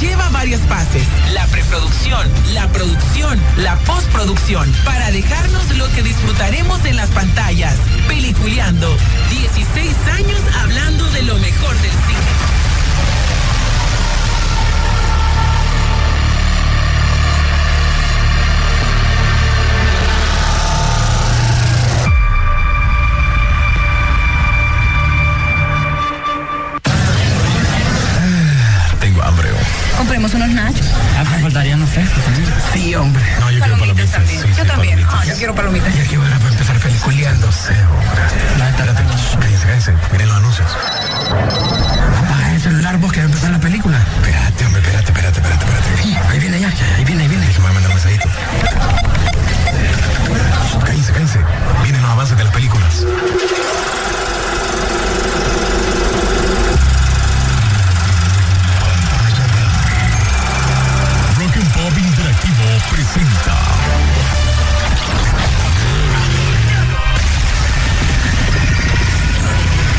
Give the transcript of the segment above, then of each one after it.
lleva varias fases. La preproducción, la producción, la postproducción, para dejarnos lo que disfrutaremos en las pantallas. Peliculeando. 16 años hablando de lo mejor del cine. Compremos unos nachos. Ah, me faltarían los también. Sí, hombre. No, yo quiero palomitas. También. yo también. Ah, yo quiero palomitas. Y aquí van a empezar peliculeándose. La espérate. Cállense, cállense. Miren los anuncios. Apaga el celular vos que va a empezar la película. Espérate, hombre, espérate, espérate, espérate, espérate. Ahí viene ya, ahí viene, ahí viene. Que me va a mandar un mensajito. Cállense, cállense. Vienen los avances de las películas. Presenta.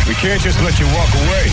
We can't just let you walk away.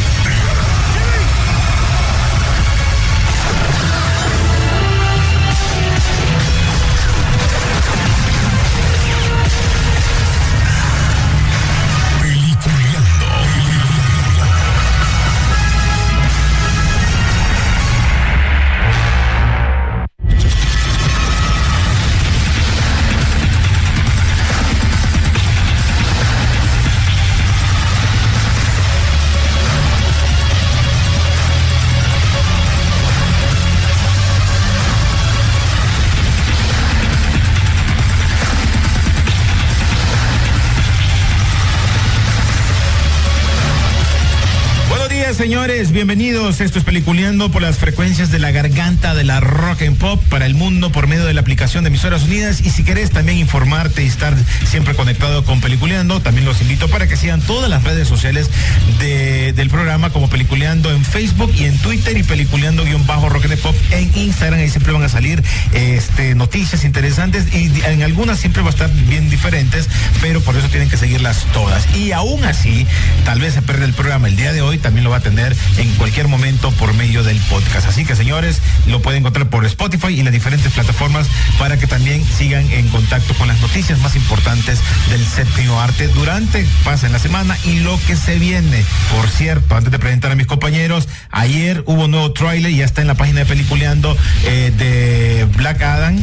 Señores, bienvenidos. Esto es Peliculeando por las frecuencias de la garganta de la rock and pop para el mundo por medio de la aplicación de Emisoras Unidas. Y si querés también informarte y estar siempre conectado con Peliculeando, también los invito para que sigan todas las redes sociales del programa como Peliculeando en Facebook y en Twitter y Peliculeando-rock and pop en Instagram. Ahí siempre van a salir este, noticias interesantes y en algunas siempre va a estar bien diferentes, pero por eso tienen que seguirlas todas. Y aún así, tal vez se pierde el programa el día de hoy, también lo va a tener en cualquier momento por medio del podcast. Así que señores, lo pueden encontrar por Spotify y las diferentes plataformas para que también sigan en contacto con las noticias más importantes del séptimo arte durante, pasa en la semana y lo que se viene. Por cierto, antes de presentar a mis compañeros, ayer hubo un nuevo tráiler ya está en la página de Peliculeando eh, de Black Adam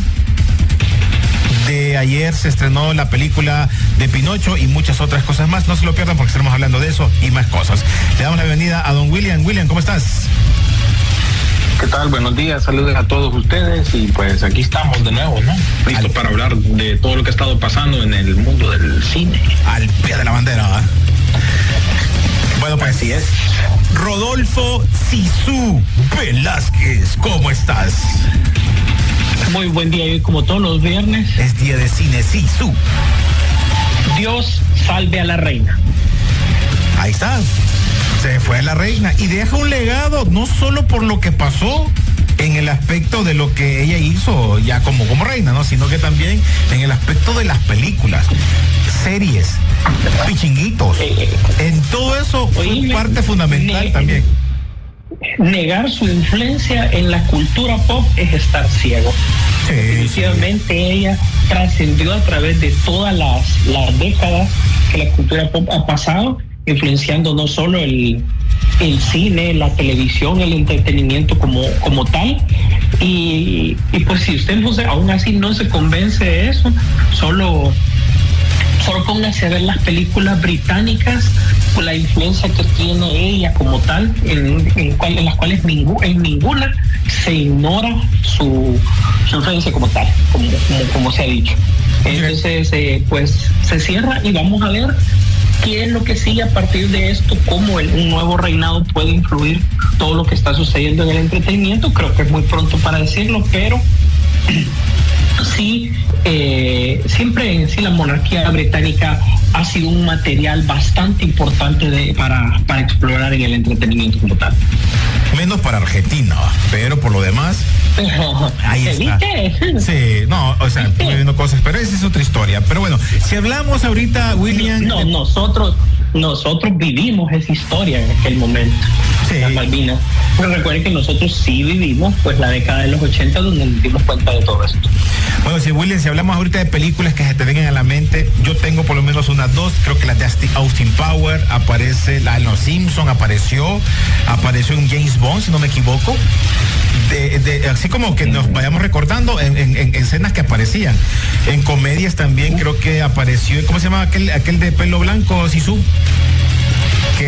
de ayer se estrenó la película de Pinocho y muchas otras cosas más. No se lo pierdan porque estaremos hablando de eso y más cosas. Le damos la bienvenida a don William. William, ¿cómo estás? ¿Qué tal? Buenos días, saludos a todos ustedes y pues aquí estamos de nuevo, ¿no? Listos para hablar de todo lo que ha estado pasando en el mundo del cine. Al pie de la bandera. Bueno, pues así es. Rodolfo Sisu Velázquez, ¿cómo estás? Muy buen día, hoy como todos los viernes. Es día de cine, sí, su. Dios salve a la reina. Ahí está. Se fue a la reina y deja un legado, no solo por lo que pasó en el aspecto de lo que ella hizo ya como, como reina, ¿no? Sino que también en el aspecto de las películas, series, pichinguitos. Eh, eh. en todo eso fue parte fundamental también negar su influencia en la cultura pop es estar ciego. Definitivamente ella trascendió a través de todas las, las décadas que la cultura pop ha pasado, influenciando no solo el, el cine, la televisión, el entretenimiento como, como tal. Y, y pues si usted no se, aún así no se convence de eso, solo solo póngase a ver las películas británicas, la influencia que tiene ella como tal, en, en, las cuales en ninguna se ignora su, influencia como tal, como, como, se ha dicho. Entonces, eh, pues se cierra y vamos a ver qué es lo que sigue a partir de esto, cómo el, un nuevo reinado puede influir todo lo que está sucediendo en el entretenimiento. Creo que es muy pronto para decirlo, pero sí, eh, siempre en sí la monarquía británica ha sido un material bastante importante de, para, para explorar en el entretenimiento como tal. Menos para Argentina, pero por lo demás. ahí está. Sí, no, o sea, estoy viendo cosas, pero esa es otra historia. Pero bueno, si hablamos ahorita, William. No, nosotros, nosotros vivimos esa historia en aquel momento. las Malvinas. Pero recuerden que nosotros sí vivimos pues la década de los 80 donde nos dimos cuenta de todo esto. Bueno, si William, si hablamos ahorita de películas que se te vengan a la mente, yo tengo por lo menos unas dos, creo que la de Austin Power, aparece, la de Los Simpson apareció, apareció en James Bond, si no me equivoco. De, así como que nos vayamos recordando en, escenas que aparecían. En comedias también creo que apareció, ¿cómo se llama aquel, aquel de pelo blanco, Sisu?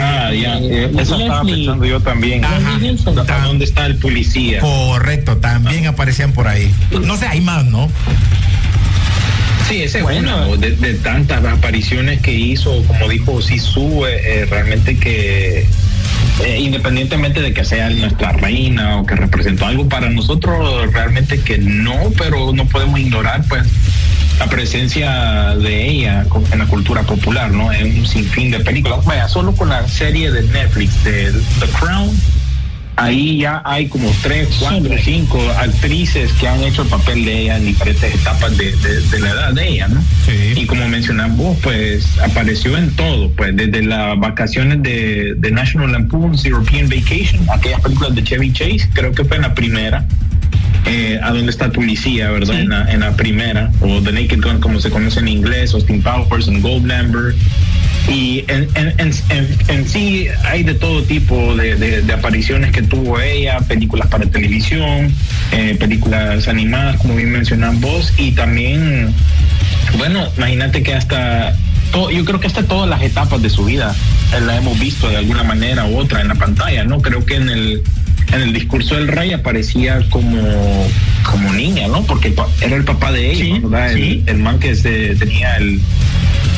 Ah, ya, eh, eso estaba pensando yo también. ¿Dónde está el policía? Correcto, también aparecían por ahí. No sé, hay más, ¿no? Sí, ese bueno. de, tantas apariciones que hizo, como dijo Sisu, eh, eh, realmente que independientemente de que sea nuestra reina o que representó algo para nosotros, realmente que no, pero no podemos ignorar pues la presencia de ella en la cultura popular, ¿no? En un sinfín de películas. Vaya, solo con la serie de Netflix de The Crown, ahí ya hay como tres, cuatro, cinco actrices que han hecho el papel de ella en diferentes etapas de, la edad de ella, ¿no? Sí. Y como mencionamos, pues apareció en todo, pues desde las vacaciones de, de National Lampoon's European Vacation, aquellas películas de Chevy Chase, creo que fue en la primera eh, a dónde está tu policía, ¿verdad? En, la, primera, o The Naked Gun, como se conoce en inglés, Austin Powers, en Goldmember. Y en, en, sí hay de todo tipo de, apariciones que tuvo ella, películas para televisión, eh, películas animadas, como bien mencionan vos, y también, bueno, imagínate que hasta yo creo que hasta todas las etapas de su vida eh, la hemos visto de alguna manera u otra en la pantalla, ¿no? Creo que en el en el discurso del rey aparecía como, como niña, ¿no? Porque era el papá de ella, ¿verdad? El, man que se, tenía el,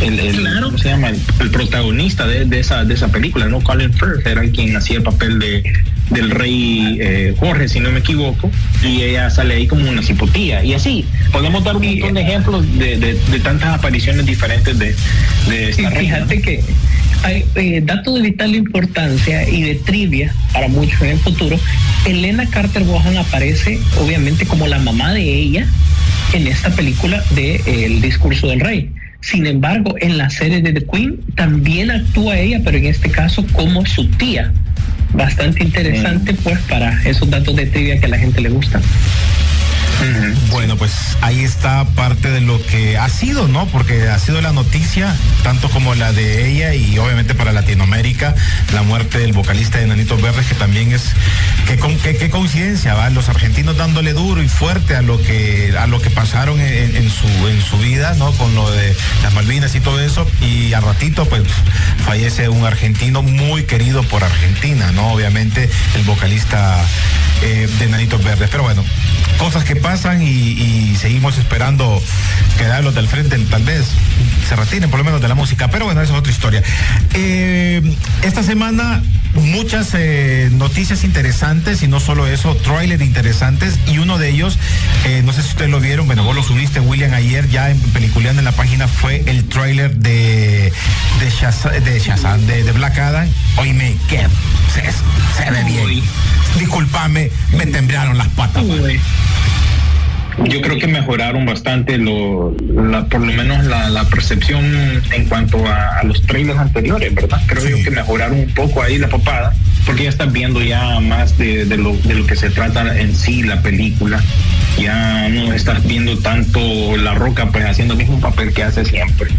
el, ¿cómo se llama? El, protagonista de, esa, de esa película, ¿no? Colin Firth era quien hacía el papel de, del rey eh, Jorge, si no me equivoco, y ella sale ahí como una cipotía. Y así, podemos dar un montón de ejemplos de, de, tantas apariciones diferentes de, de esta Fíjate que hay eh, datos de vital importancia y de trivia para muchos en el futuro. Elena Carter Bohan aparece obviamente como la mamá de ella en esta película de eh, El discurso del rey. Sin embargo, en la serie de The Queen también actúa ella, pero en este caso como su tía. Bastante interesante, pues, para esos datos de trivia que a la gente le gusta. Bueno, pues ahí está parte de lo que ha sido, ¿no? Porque ha sido la noticia, tanto como la de ella y obviamente para Latinoamérica, la muerte del vocalista de Nanitos Verdes, que también es, qué que, coincidencia, ¿va? Los argentinos dándole duro y fuerte a lo que, a lo que pasaron en, su, en su vida, ¿no? Con lo de las Malvinas y todo eso, y a ratito, pues, fallece un argentino muy querido por Argentina, ¿no? Obviamente el vocalista eh, de Nanitos Verdes. Pero bueno, cosas que pasan y, seguimos esperando del frente, tal vez se retiren por lo menos de la música, pero bueno, esa es otra historia. Eh, esta semana muchas eh, noticias interesantes y no solo eso, trailers interesantes y uno de ellos, eh, no sé si ustedes lo vieron, bueno, vos lo subiste William ayer ya en Peliculeando en la página fue el trailer de de Shazam, de, de, Black Adam. Oíme, que se, se ve bien. Disculpame, me temblaron las patas. Yo creo que mejoraron bastante lo, por lo menos la, percepción en cuanto a, los trailers anteriores, ¿verdad? Creo yo que mejoraron un poco ahí la papada, porque ya estás viendo ya más de, lo, de lo que se trata en sí la película. Ya no estás viendo tanto la roca pues haciendo el mismo papel que hace siempre.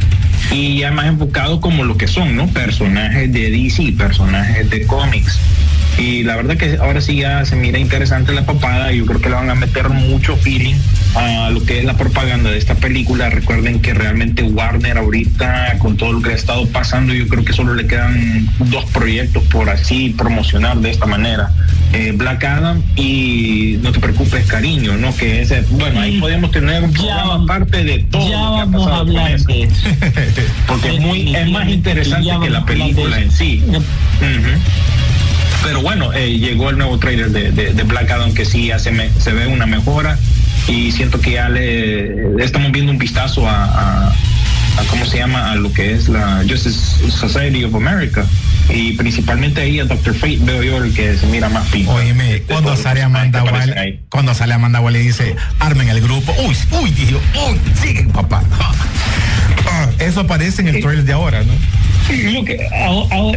Y ya más enfocado como lo que son, ¿no? Personajes de DC, personajes de cómics y la verdad que ahora sí ya se mira interesante la papada. Yo creo que le van a meter mucho feeling a lo que es la propaganda de esta película. Recuerden que realmente Warner ahorita, con todo lo que ha estado pasando, yo creo que solo le quedan dos proyectos por así promocionar de esta manera. Eh, Black Adam y No te preocupes, cariño, ¿no? Que ese, bueno, ahí podemos tener un programa aparte de todo ya lo que vamos ha a hablar Porque es muy, es más interesante que la película en sí. Pero bueno, eh, llegó el nuevo trailer de, de, Black Adam que sí hace se ve una mejora y siento que ya le, estamos viendo un vistazo a, cómo se llama a lo que es la Justice Society of America y principalmente ahí a Doctor Fate veo yo el que se mira más pino. Oíme, cuando sale Amanda Wall, cuando sale Amanda Wall y dice, armen el grupo, uy, uy, dijo, uy, sigue papá. Ah, eso aparece en el trailer de ahora, ¿no? Lo que,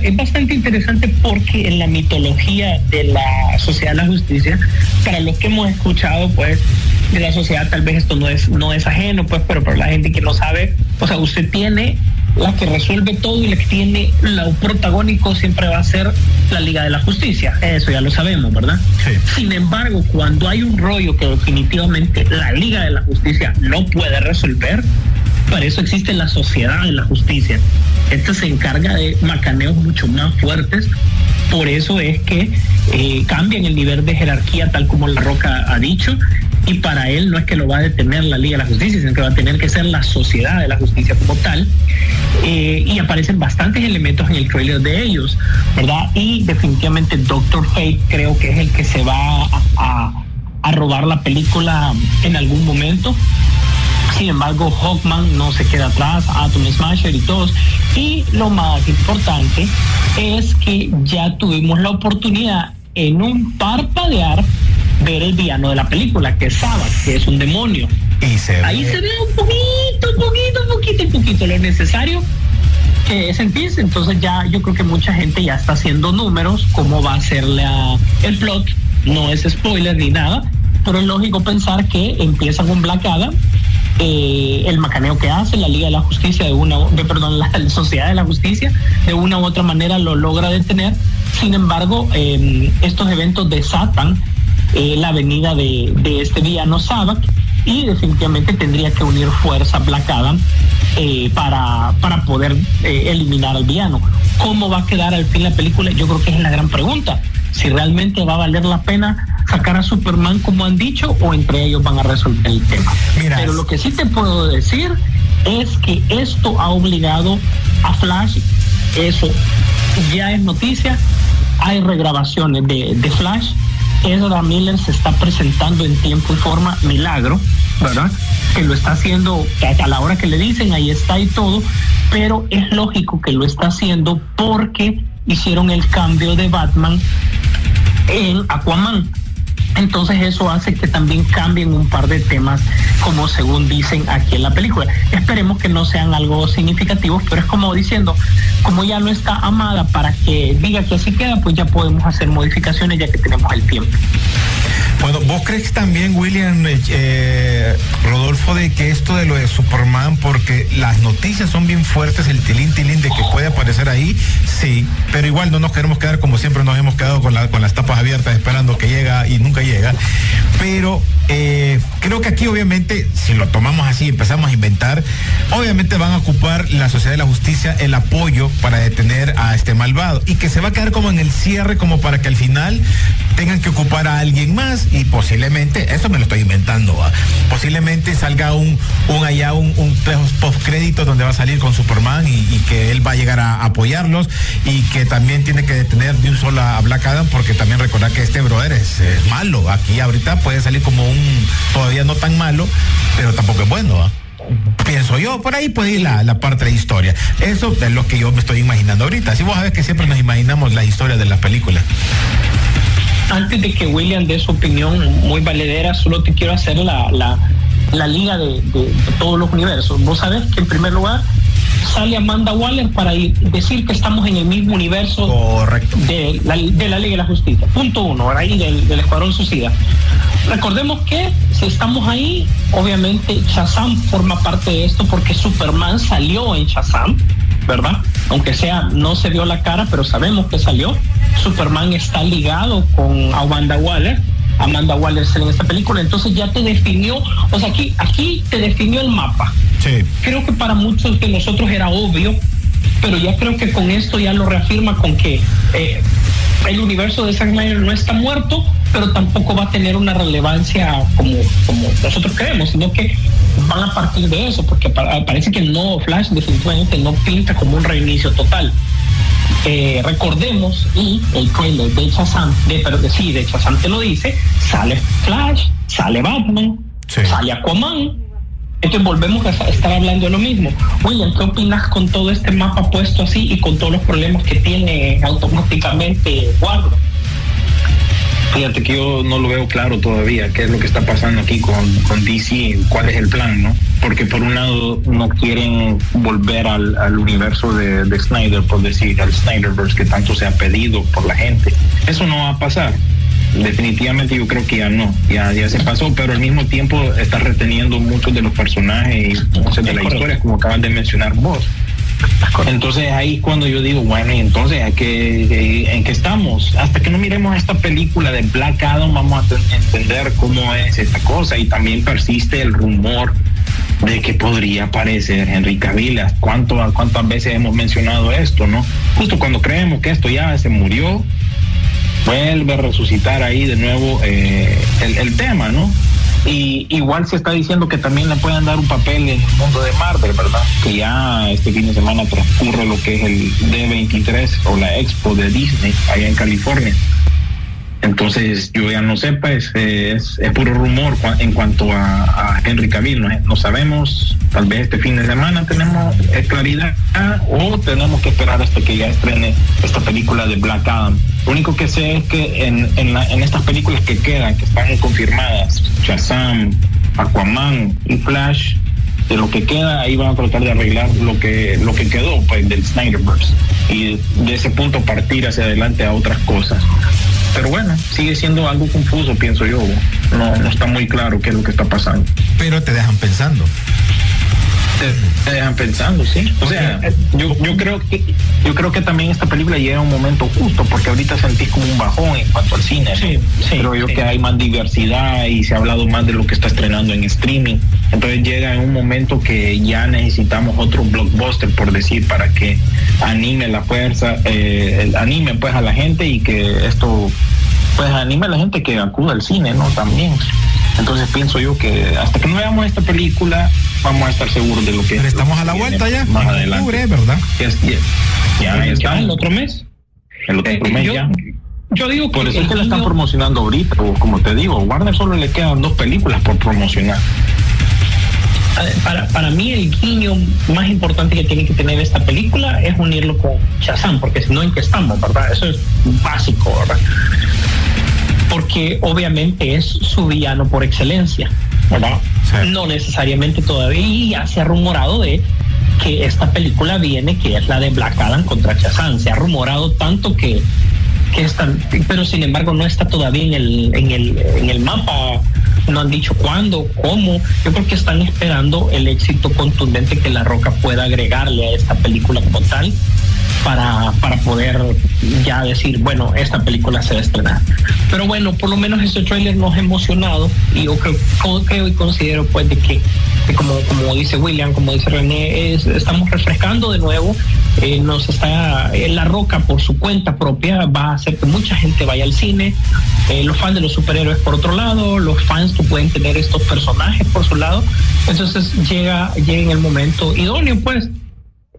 es bastante interesante porque en la mitología de la sociedad de la justicia, para los que hemos escuchado, pues, de la sociedad, tal vez esto no es, no es ajeno, pues, pero para la gente que no sabe, o sea, usted tiene la que resuelve todo y la que tiene lo protagónico siempre va a ser la Liga de la Justicia. Eso ya lo sabemos, ¿verdad? Sin embargo, cuando hay un rollo que definitivamente la Liga de la Justicia no puede resolver, para eso existe la Sociedad de la Justicia. Esta se encarga de macaneos mucho más fuertes. Por eso es que eh, cambian el nivel de jerarquía, tal como La Roca ha dicho, y para él no es que lo va a detener la Liga de la Justicia, sino que va a tener que ser la sociedad de la justicia como tal. Eh, y aparecen bastantes elementos en el trailer de ellos, ¿verdad? Y definitivamente Doctor Fate creo que es el que se va a, a robar la película en algún momento. Sin embargo, Hawkman no se queda atrás, Atom Smasher y todos. Y lo más importante es que ya tuvimos la oportunidad en un parpadear ver el villano de la película, que es Sabbath, que es un demonio. Ahí se ve un poquito, un poquito, un poquito, un poquito lo necesario que es sentirse. Entonces ya yo creo que mucha gente ya está haciendo números, cómo va a ser la, el plot. No es spoiler ni nada, pero es lógico pensar que empieza con Black Adam, eh, el macaneo que hace la Liga de la Justicia de una, de, perdón, la Sociedad de la Justicia de una u otra manera lo logra detener. Sin embargo, eh, estos eventos desatan eh, la venida de, este villano Sabak y definitivamente tendría que unir fuerza Black Adam eh, para, para poder eh, eliminar al villano. ¿Cómo va a quedar al fin la película? Yo creo que es la gran pregunta. Si realmente va a valer la pena sacar a Superman como han dicho o entre ellos van a resolver el tema. Pero lo que sí te puedo decir es que esto ha obligado a Flash, eso ya es noticia, hay regrabaciones de, de Flash Ezra Miller se está presentando en tiempo y forma milagro, ¿verdad? Que lo está haciendo a la hora que le dicen, ahí está y todo, pero es lógico que lo está haciendo porque hicieron el cambio de Batman en Aquaman. Entonces eso hace que también cambien un par de temas, como según dicen aquí en la película. Esperemos que no sean algo significativos, pero es como diciendo, como ya no está amada para que diga que así queda, pues ya podemos hacer modificaciones ya que tenemos el tiempo. Bueno, ¿vos crees también, William eh, eh, Rodolfo, de que esto de lo de Superman, porque las noticias son bien fuertes, el tilín tilín de que puede aparecer ahí, sí, pero igual no nos queremos quedar como siempre nos hemos quedado con, la, con las tapas abiertas esperando que llega y nunca llega, pero eh, creo que aquí obviamente, si lo tomamos así, empezamos a inventar, obviamente van a ocupar la sociedad de la justicia el apoyo para detener a este malvado. Y que se va a quedar como en el cierre, como para que al final tengan que ocupar a alguien más. Y posiblemente, eso me lo estoy inventando, posiblemente salga un, un allá, un, post crédito donde va a salir con Superman y, que él va a llegar a apoyarlos. Y que también tiene que detener de un solo a Black Adam porque también recordar que este brother es, malo. Aquí ahorita puede salir como un, todavía no tan malo, pero tampoco es bueno. pienso yo, por ahí puede ir la, la, parte de historia. Eso es lo que yo me estoy imaginando ahorita. Si vos sabés que siempre nos imaginamos la historia de la película antes de que William dé su opinión muy valedera, solo te quiero hacer la, la, liga de, todos los universos. Vos sabés que en primer lugar sale Amanda Waller para ir, decir que estamos en el mismo universo Correcto. De, la, de la Liga de la Justicia. Punto uno, ahí del, del Escuadrón Suicida. Recordemos que si estamos ahí, obviamente Shazam forma parte de esto porque Superman salió en Shazam, ¿verdad? Aunque sea, no se dio la cara, pero sabemos que salió. Superman está ligado con Amanda Waller. Amanda Waller en esta película, entonces ya te definió, o sea, aquí, aquí te definió el mapa. Sí. Creo que para muchos de nosotros era obvio, pero ya creo que con esto ya lo reafirma con que eh, el universo de Zack Snyder no está muerto, pero tampoco va a tener una relevancia como, como nosotros creemos, sino que van a partir de eso, porque parece que nuevo Flash definitivamente no pinta como un reinicio total. Eh, recordemos, y el trailer de Shazam, de, pero de, sí, de Shazam te lo dice, sale Flash, sale Batman, sale Aquaman, entonces volvemos a estar hablando de lo mismo. William, ¿qué opinas con todo este mapa puesto así y con todos los problemas que tiene automáticamente Warner? Fíjate que yo no lo veo claro todavía, qué es lo que está pasando aquí con, con DC, cuál es el plan, ¿no? Porque por un lado no quieren volver al, universo de, Snyder, por decir, al Snyderverse que tanto se ha pedido por la gente. Eso no va a pasar. Definitivamente yo creo que ya no, ya, ya se pasó, pero al mismo tiempo está reteniendo muchos de los personajes y muchas de la historia, como acaban de mencionar vos. Entonces ahí cuando yo digo, bueno, y entonces ¿a qué, ¿en qué estamos? Hasta que no miremos esta película de Black Adam vamos a entender cómo es esta cosa y también persiste el rumor de que podría aparecer Henry Cavill. ¿Cuánto, ¿Cuántas veces hemos mencionado esto, no? Justo cuando creemos que esto ya se murió, vuelve a resucitar ahí de nuevo eh, el, el tema, ¿no? Y igual se está diciendo que también le pueden dar un papel en el mundo de Marvel, ¿verdad? Que ya este fin de semana transcurre lo que es el D23 o la Expo de Disney allá en California. Entonces yo ya no sé, pues es, es puro rumor en cuanto a, Henry Cavill, no, sabemos, tal vez este fin de semana tenemos claridad o tenemos que esperar hasta que ya estrene esta película de Black Adam. Lo único que sé es que en, en, en estas películas que quedan, que están confirmadas, Shazam, Aquaman y Flash, de lo que queda ahí van a tratar de arreglar lo que lo que quedó pues del Snyderverse y de ese punto partir hacia adelante a otras cosas pero bueno, sigue siendo algo confuso, pienso yo. No, no está muy claro qué es lo que está pasando. Pero te dejan pensando te, dejan pensando, sí. O sea, yo, yo creo que yo creo que también esta película llega a un momento justo porque ahorita sentís como un bajón en cuanto al cine. Sí, creo yo que hay más diversidad y se ha hablado más de lo que está estrenando en streaming. Entonces llega en un momento que ya necesitamos otro blockbuster, por decir, para que anime la fuerza, eh, anime pues a la gente y que esto pues anime a la gente que acuda al cine, ¿no? También. Entonces pienso yo que hasta que no veamos esta película vamos a estar seguros de lo que... Pero estamos a la vuelta ya. Más adelante. Octubre, ¿verdad? Ya, ya, está, el otro mes. El otro eh, mes ya. Yo digo que por eso es que la están promocionando ahorita, como te digo, Warner solo le quedan dos películas por promocionar. Para, para mí el guiño más importante que tiene que tener esta película es unirlo con Shazam, porque si no, ¿en qué estamos, verdad? Eso es básico, ¿verdad? porque obviamente es su villano por excelencia, ¿verdad? No necesariamente todavía se ha rumorado de que esta película viene, que es la de Black Adam contra Shazam. Se ha rumorado tanto que, que están, pero sin embargo no está todavía en el, en el, en el mapa. No han dicho cuándo, cómo. Yo creo que están esperando el éxito contundente que La Roca pueda agregarle a esta película como tal para, para poder ya decir, bueno, esta película se va a estrenar. Pero bueno, por lo menos este tráiler nos ha emocionado y yo creo, creo y considero pues de que, como, como dice William, como dice René, estamos refrescando de nuevo, eh, nos está, en La Roca por su cuenta propia va a hacer que mucha gente vaya al cine, eh, los fans de los superhéroes por otro lado, los fans que pueden tener estos personajes por su lado, entonces llega, llega en el momento idóneo pues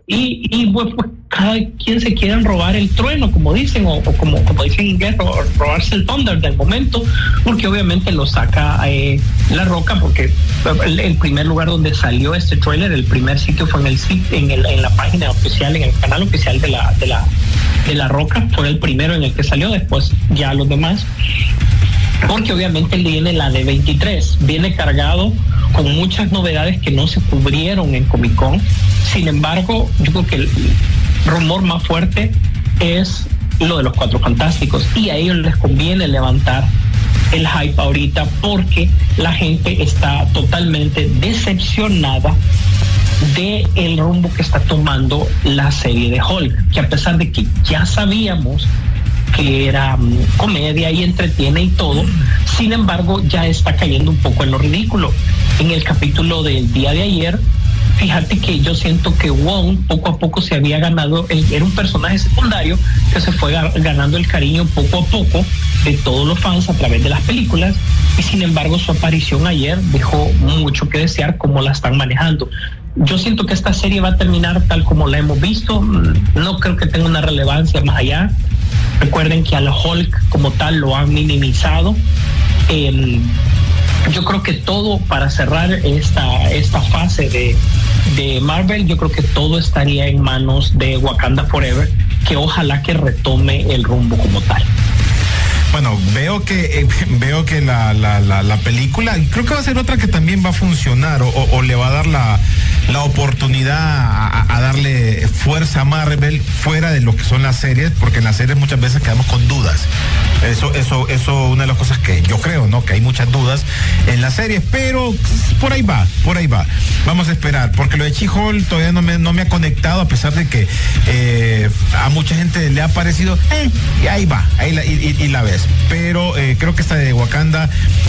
y, y pues, pues, cada quien se quieren robar el trueno, como dicen, o, como, como dicen en inglés, robarse el thunder del momento, porque obviamente lo saca eh, la roca, porque el, primer lugar donde salió este trailer, el primer sitio fue en el en, el, en la página oficial, en el canal oficial de la, de la, de la roca, fue el primero en el que salió, después ya los demás porque obviamente viene la de 23, viene cargado con muchas novedades que no se cubrieron en Comic Con. Sin embargo, yo creo que el rumor más fuerte es lo de los cuatro fantásticos y a ellos les conviene levantar el hype ahorita porque la gente está totalmente decepcionada de el rumbo que está tomando la serie de Hulk, que a pesar de que ya sabíamos que era mm, comedia y entretiene y todo, sin embargo ya está cayendo un poco en lo ridículo. En el capítulo del día de ayer, fíjate que yo siento que Wong poco a poco se había ganado, era un personaje secundario que se fue ganando el cariño poco a poco de todos los fans a través de las películas y sin embargo su aparición ayer dejó mucho que desear cómo la están manejando. Yo siento que esta serie va a terminar tal como la hemos visto, mm, no creo que tenga una relevancia más allá, Recuerden que al Hulk como tal lo han minimizado. yo creo que todo para cerrar esta, esta fase de, de Marvel, yo creo que todo estaría en manos de Wakanda Forever, que ojalá que retome el rumbo como tal. Bueno, veo que eh, veo que la, la, la, película, creo que va a ser otra que también va a funcionar o, le va a dar la, la oportunidad a, darle fuerza a Marvel fuera de lo que son las series, porque en las series muchas veces quedamos con dudas. Eso, eso, eso, una de las cosas que yo creo, ¿no? Que hay muchas dudas en las series, pero por ahí va, por ahí va. Vamos a esperar, porque lo de Chihol todavía no me, no me ha conectado, a pesar de que eh, a mucha gente le ha parecido, eh, y ahí va, ahí la, y la ves pero eh, creo que esta de Wakanda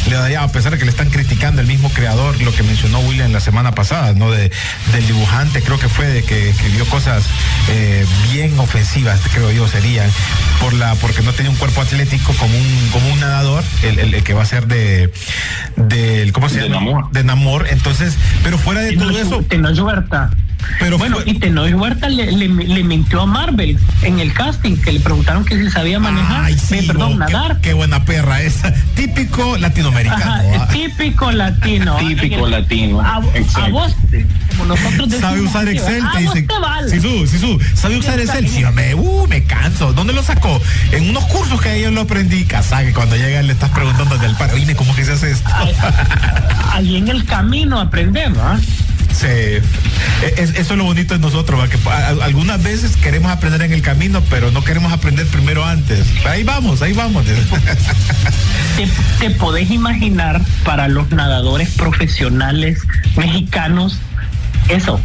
le daría, a pesar de que le están criticando el mismo creador, lo que mencionó William la semana pasada, ¿no? De, del dibujante, creo que fue de que escribió cosas eh, bien ofensivas, creo yo, serían, por la, porque no tenía un cuerpo atlético como un, como un nadador, el, que va a ser de, del, ¿cómo se llama? Namor. De Namor. Entonces, pero fuera de todo eso. Pero bueno, y Tenoch Huerta le, le, mintió a Marvel en el casting, que le preguntaron que si sabía manejar, perdón, nadar. Qué, buena perra esa. Típico latinoamericano. ¿ah? Típico latino. Típico latino. A, vos, como nosotros decimos. Sabe usar Excel, te dicen. Sí, su, sí, su. Sabe usar Excel. Sí, me, uh, me canso. ¿Dónde lo sacó? En unos cursos que yo lo aprendí. Casa, que cuando llega le estás preguntando del par. Oye, ¿cómo que se hace esto? Ahí en el camino aprendemos, ¿ah? Sí, e, eso es lo bonito de nosotros, que algunas veces queremos aprender en el camino, pero no queremos aprender primero antes. Ahí vamos, ahí vamos. ¿Te, te podés imaginar para los nadadores profesionales mexicanos eso?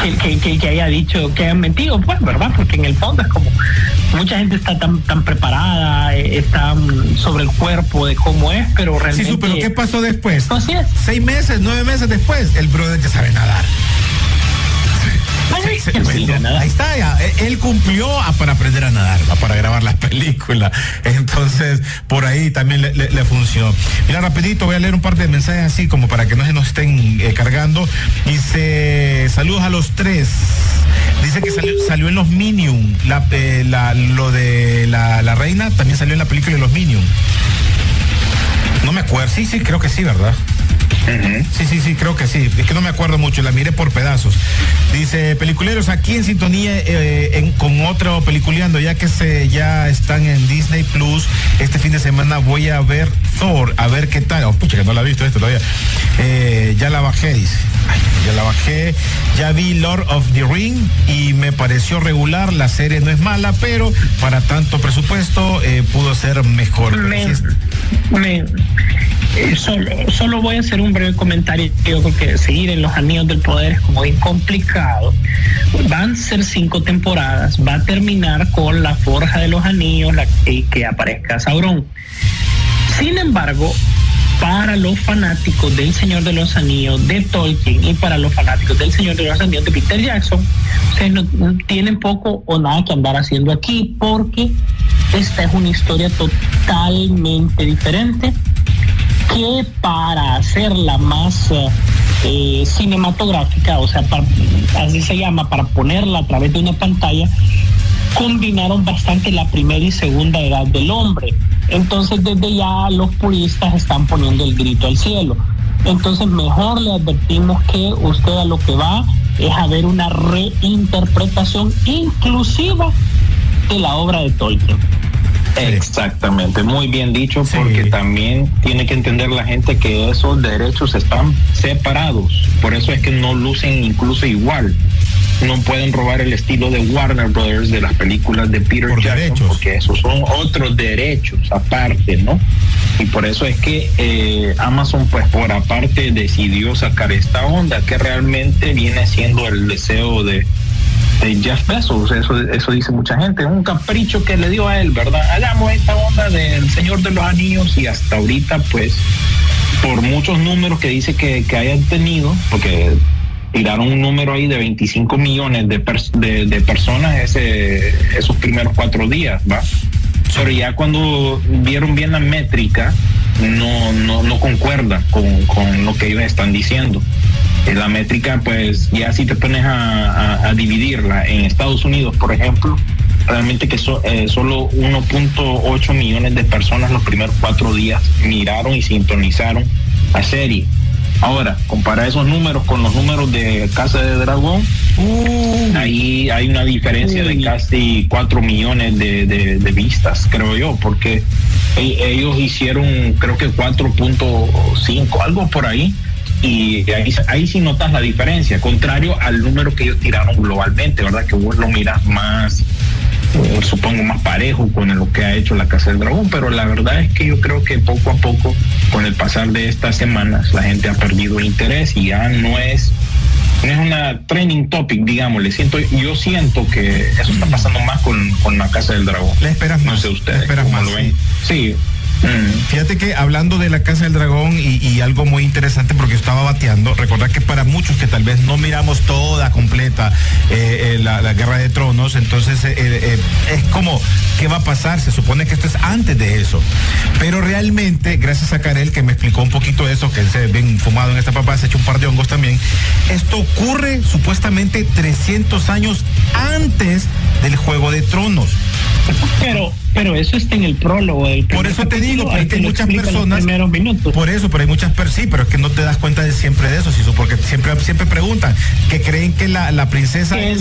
Que, que, haya dicho, que hayan mentido, pues, ¿verdad? Porque en el fondo es como mucha gente está tan, tan preparada, eh, está sobre el cuerpo de cómo es, pero realmente. Sí, pero ¿qué pasó después? Así es. Seis meses, nueve meses después, el brother ya sabe nadar. Ahí está, ya. E, él cumplió para aprender a nadar, para grabar las películas. Entonces, por ahí también le, funcionó. Mira, rapidito, voy a leer un par de mensajes así como para que no se nos estén eh, cargando. Dice, saludos a los tres. Dice que salió, en los Minions. Eh, lo de la, la, reina también salió en la película de los Minions. No me acuerdo. Sí, sí, creo que sí, ¿verdad? Sí, sí, sí, creo que sí. Es que no me acuerdo mucho, la miré por pedazos. Dice, peliculeros, aquí en sintonía eh, con otro peliculeando, ya que se ya están en Disney Plus. Este fin de semana voy a ver Thor, a ver qué tal. Oh, pucha, que no la he visto esto todavía. Eh, ya la bajé, dice. ya la bajé. Ya vi Lord of the Ring y me pareció regular. La serie no es mala, pero para tanto presupuesto eh, pudo ser mejor. solo, solo voy a hacer un breve comentario. Yo creo que seguir en los anillos del poder es como bien complicado. Van a ser cinco temporadas. Va a terminar con la forja de los anillos, la que, que aparezca Sauron. Sin embargo, para los fanáticos del Señor de los Anillos de Tolkien y para los fanáticos del Señor de los Anillos de Peter Jackson, ustedes no, tienen poco o nada que andar haciendo aquí porque esta es una historia totalmente diferente que para hacerla más eh, cinematográfica, o sea, así se llama, para ponerla a través de una pantalla, combinaron bastante la primera y segunda edad del hombre. Entonces desde ya los puristas están poniendo el grito al cielo. Entonces mejor le advertimos que usted a lo que va es a ver una reinterpretación inclusiva de la obra de Tolkien. Exactamente, muy bien dicho, porque también tiene que entender la gente que esos derechos están separados, por eso es que no lucen incluso igual. No pueden robar el estilo de Warner Brothers de las películas de Peter Jackson, porque esos son otros derechos aparte, ¿no? Y por eso es que eh, Amazon, pues por aparte, decidió sacar esta onda que realmente viene siendo el deseo de, de Jeff Bezos, eso, eso dice mucha gente, un capricho que le dio a él, ¿verdad? Hagamos esta onda del Señor de los Anillos y hasta ahorita, pues, por muchos números que dice que, que hayan tenido, porque tiraron un número ahí de 25 millones de, de, personas ese, esos primeros cuatro días, ¿va? Pero ya cuando vieron bien la métrica, no, no, no concuerda con, lo que ellos están diciendo la métrica, pues ya si te pones a, dividirla en Estados Unidos, por ejemplo, realmente que eh, solo 1.8 millones de personas los primeros cuatro días miraron y sintonizaron la serie. Ahora, compara esos números con los números de Casa de Dragón, uh. ahí hay una diferencia de casi 4 millones de, de, vistas, creo yo, porque e, ellos hicieron creo que 4.5, algo por ahí y ahí, ahí sí notas la diferencia, contrario al número que ellos tiraron globalmente, ¿verdad? Que vos lo miras más eh, supongo más parejo con lo que ha hecho la Casa del Dragón, pero la verdad es que yo creo que poco a poco, con el pasar de estas semanas, la gente ha perdido interés y ya no es no es una training topic, digamos, le siento, yo siento que eso está pasando más con, con la Casa del Dragón. ¿Le esperas más? No sé ustedes. esperas más, lo ven? sí. Mm. Fíjate que hablando de la Casa del Dragón y, algo muy interesante porque estaba bateando, recordar que para muchos que tal vez no miramos toda completa eh, eh, la, Guerra de Tronos, entonces eh, es como, ¿qué va a pasar? Se supone que esto es antes de eso. Pero realmente, gracias a Karel que me explicó un poquito eso, que se ven fumado en esta papá, se ha hecho un par de hongos también, esto ocurre supuestamente 300 años antes del Juego de Tronos. Pero, pero eso está en el prólogo del Por eso te digo, porque hay muchas personas. Por eso, pero hay muchas personas, sí, pero es que no te das cuenta de siempre de eso, porque siempre, siempre preguntan que creen que la, la princesa. Te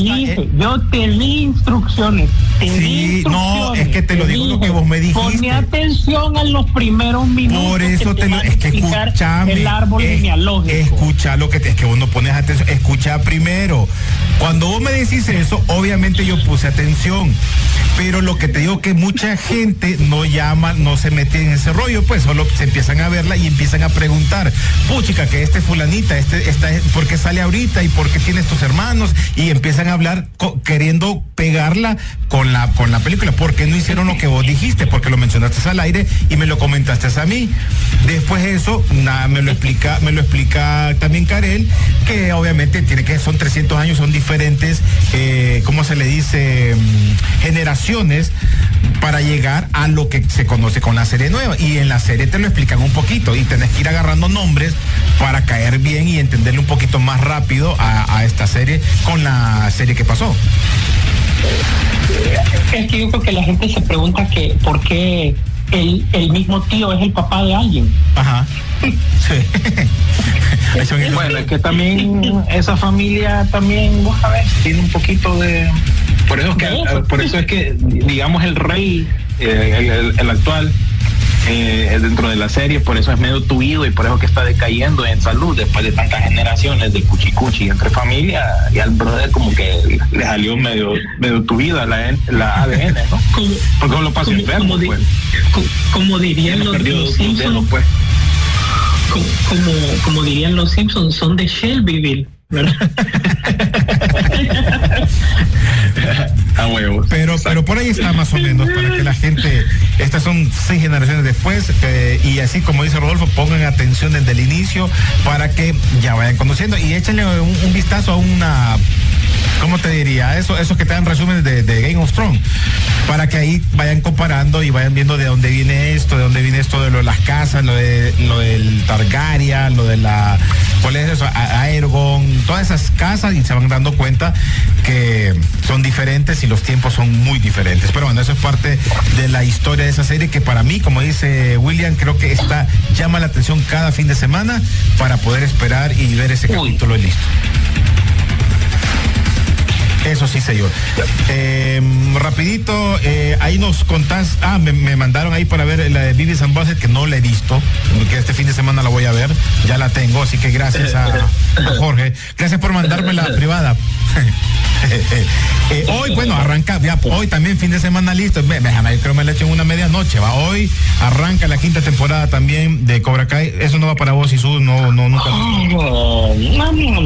yo te di instrucciones. sí, no, es que te, lo digo lo que vos me dijiste. Pone atención a los primeros minutos. Por eso te, lo, es que escúchame. El árbol genealógico. Escucha lo que es que vos no pones atención, escucha primero. Cuando vos me decís eso, obviamente yo puse atención, pero lo que te digo que mucha gente no llama, no se mete en ese rollo, pues solo se empiezan a verla y empiezan a preguntar, puchica, que este fulanita, este, esta, ¿por qué sale ahorita y por qué tiene estos hermanos? Y empiezan a hablar queriendo pegarla con la, con la película. ¿Por qué no hicieron lo que vos dijiste? Porque lo mencionaste al aire y me lo comentaste a mí. Después eso, nada, me lo explica, me lo explica también Karel, que obviamente tiene que, son 300 años, son diferentes, eh, ¿cómo se le dice? Mm, generaciones para llegar a lo que se conoce con la serie nueva. Y en la serie te lo explican un poquito y tenés que ir agarrando nombres para caer bien y entenderle un poquito más rápido a, esta serie con la serie que pasó. Es que yo creo que la gente se pregunta que por qué el, el mismo tío es el papá de alguien. Ajá. Sí. bueno, es que también esa familia también, vos sabés, tiene un poquito de por eso, que, por eso es que, digamos, el rey, eh, el, actual, eh, dentro de la serie, por eso es medio tuido y por eso que está decayendo en salud después de tantas generaciones de cuchicuchi entre familia y al brother como que le salió medio medio tuida la, la ADN, ¿no? Porque lo pasó enfermo, como, pues. como, dirían los, Simpsons, pues. como, como dirían los Simpsons, son de Shelbyville. Pero, pero por ahí está más o menos, para que la gente, estas son seis generaciones después, eh, y así como dice Rodolfo, pongan atención desde el inicio para que ya vayan conociendo y échenle un vistazo a una ¿cómo te diría? Eso, esos que te dan resúmenes de, Game of Thrones, para que ahí vayan comparando y vayan viendo de dónde viene esto, de dónde viene esto de lo de las casas, lo de lo del Targaryen, lo de la, ¿cuál es eso? Aergon, todas esas casas y se van dando cuenta que son diferentes y los tiempos son muy diferentes. Pero bueno, eso es parte de la historia de esa serie que para mí, como dice William, creo que está llama la atención cada fin de semana para poder esperar y ver ese capítulo y listo. Eso sí, señor. Eh, rapidito, eh, ahí nos contás, ah, me, mandaron ahí para ver la de Vivi San que no la he visto, porque este fin de semana la voy a ver, ya la tengo, así que gracias a, Jorge. Gracias por mandarme la privada. Eh, hoy, bueno, arranca, ya, hoy también fin de semana listo. Me, yo creo que me la hecho en una medianoche, va. Hoy arranca la quinta temporada también de Cobra Kai. Eso no va para vos, y su no, no, nunca.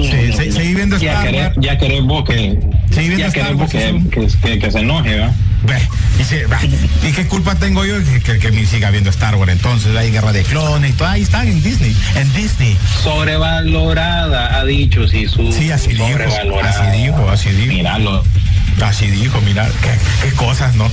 Sí, seguí viendo Ya ya querés vos que Sí, ya queremos que, que, que, se enoje, ¿va? Y, qué culpa tengo yo que, que, me siga viendo Star Wars? Entonces hay guerra de clones y todo. Ahí están en Disney. En Disney. Sobrevalorada, ha dicho sí su. Sí, así dijo. Así dijo, así dijo. Míralo. Así dijo, mira, qué, cosas, ¿no?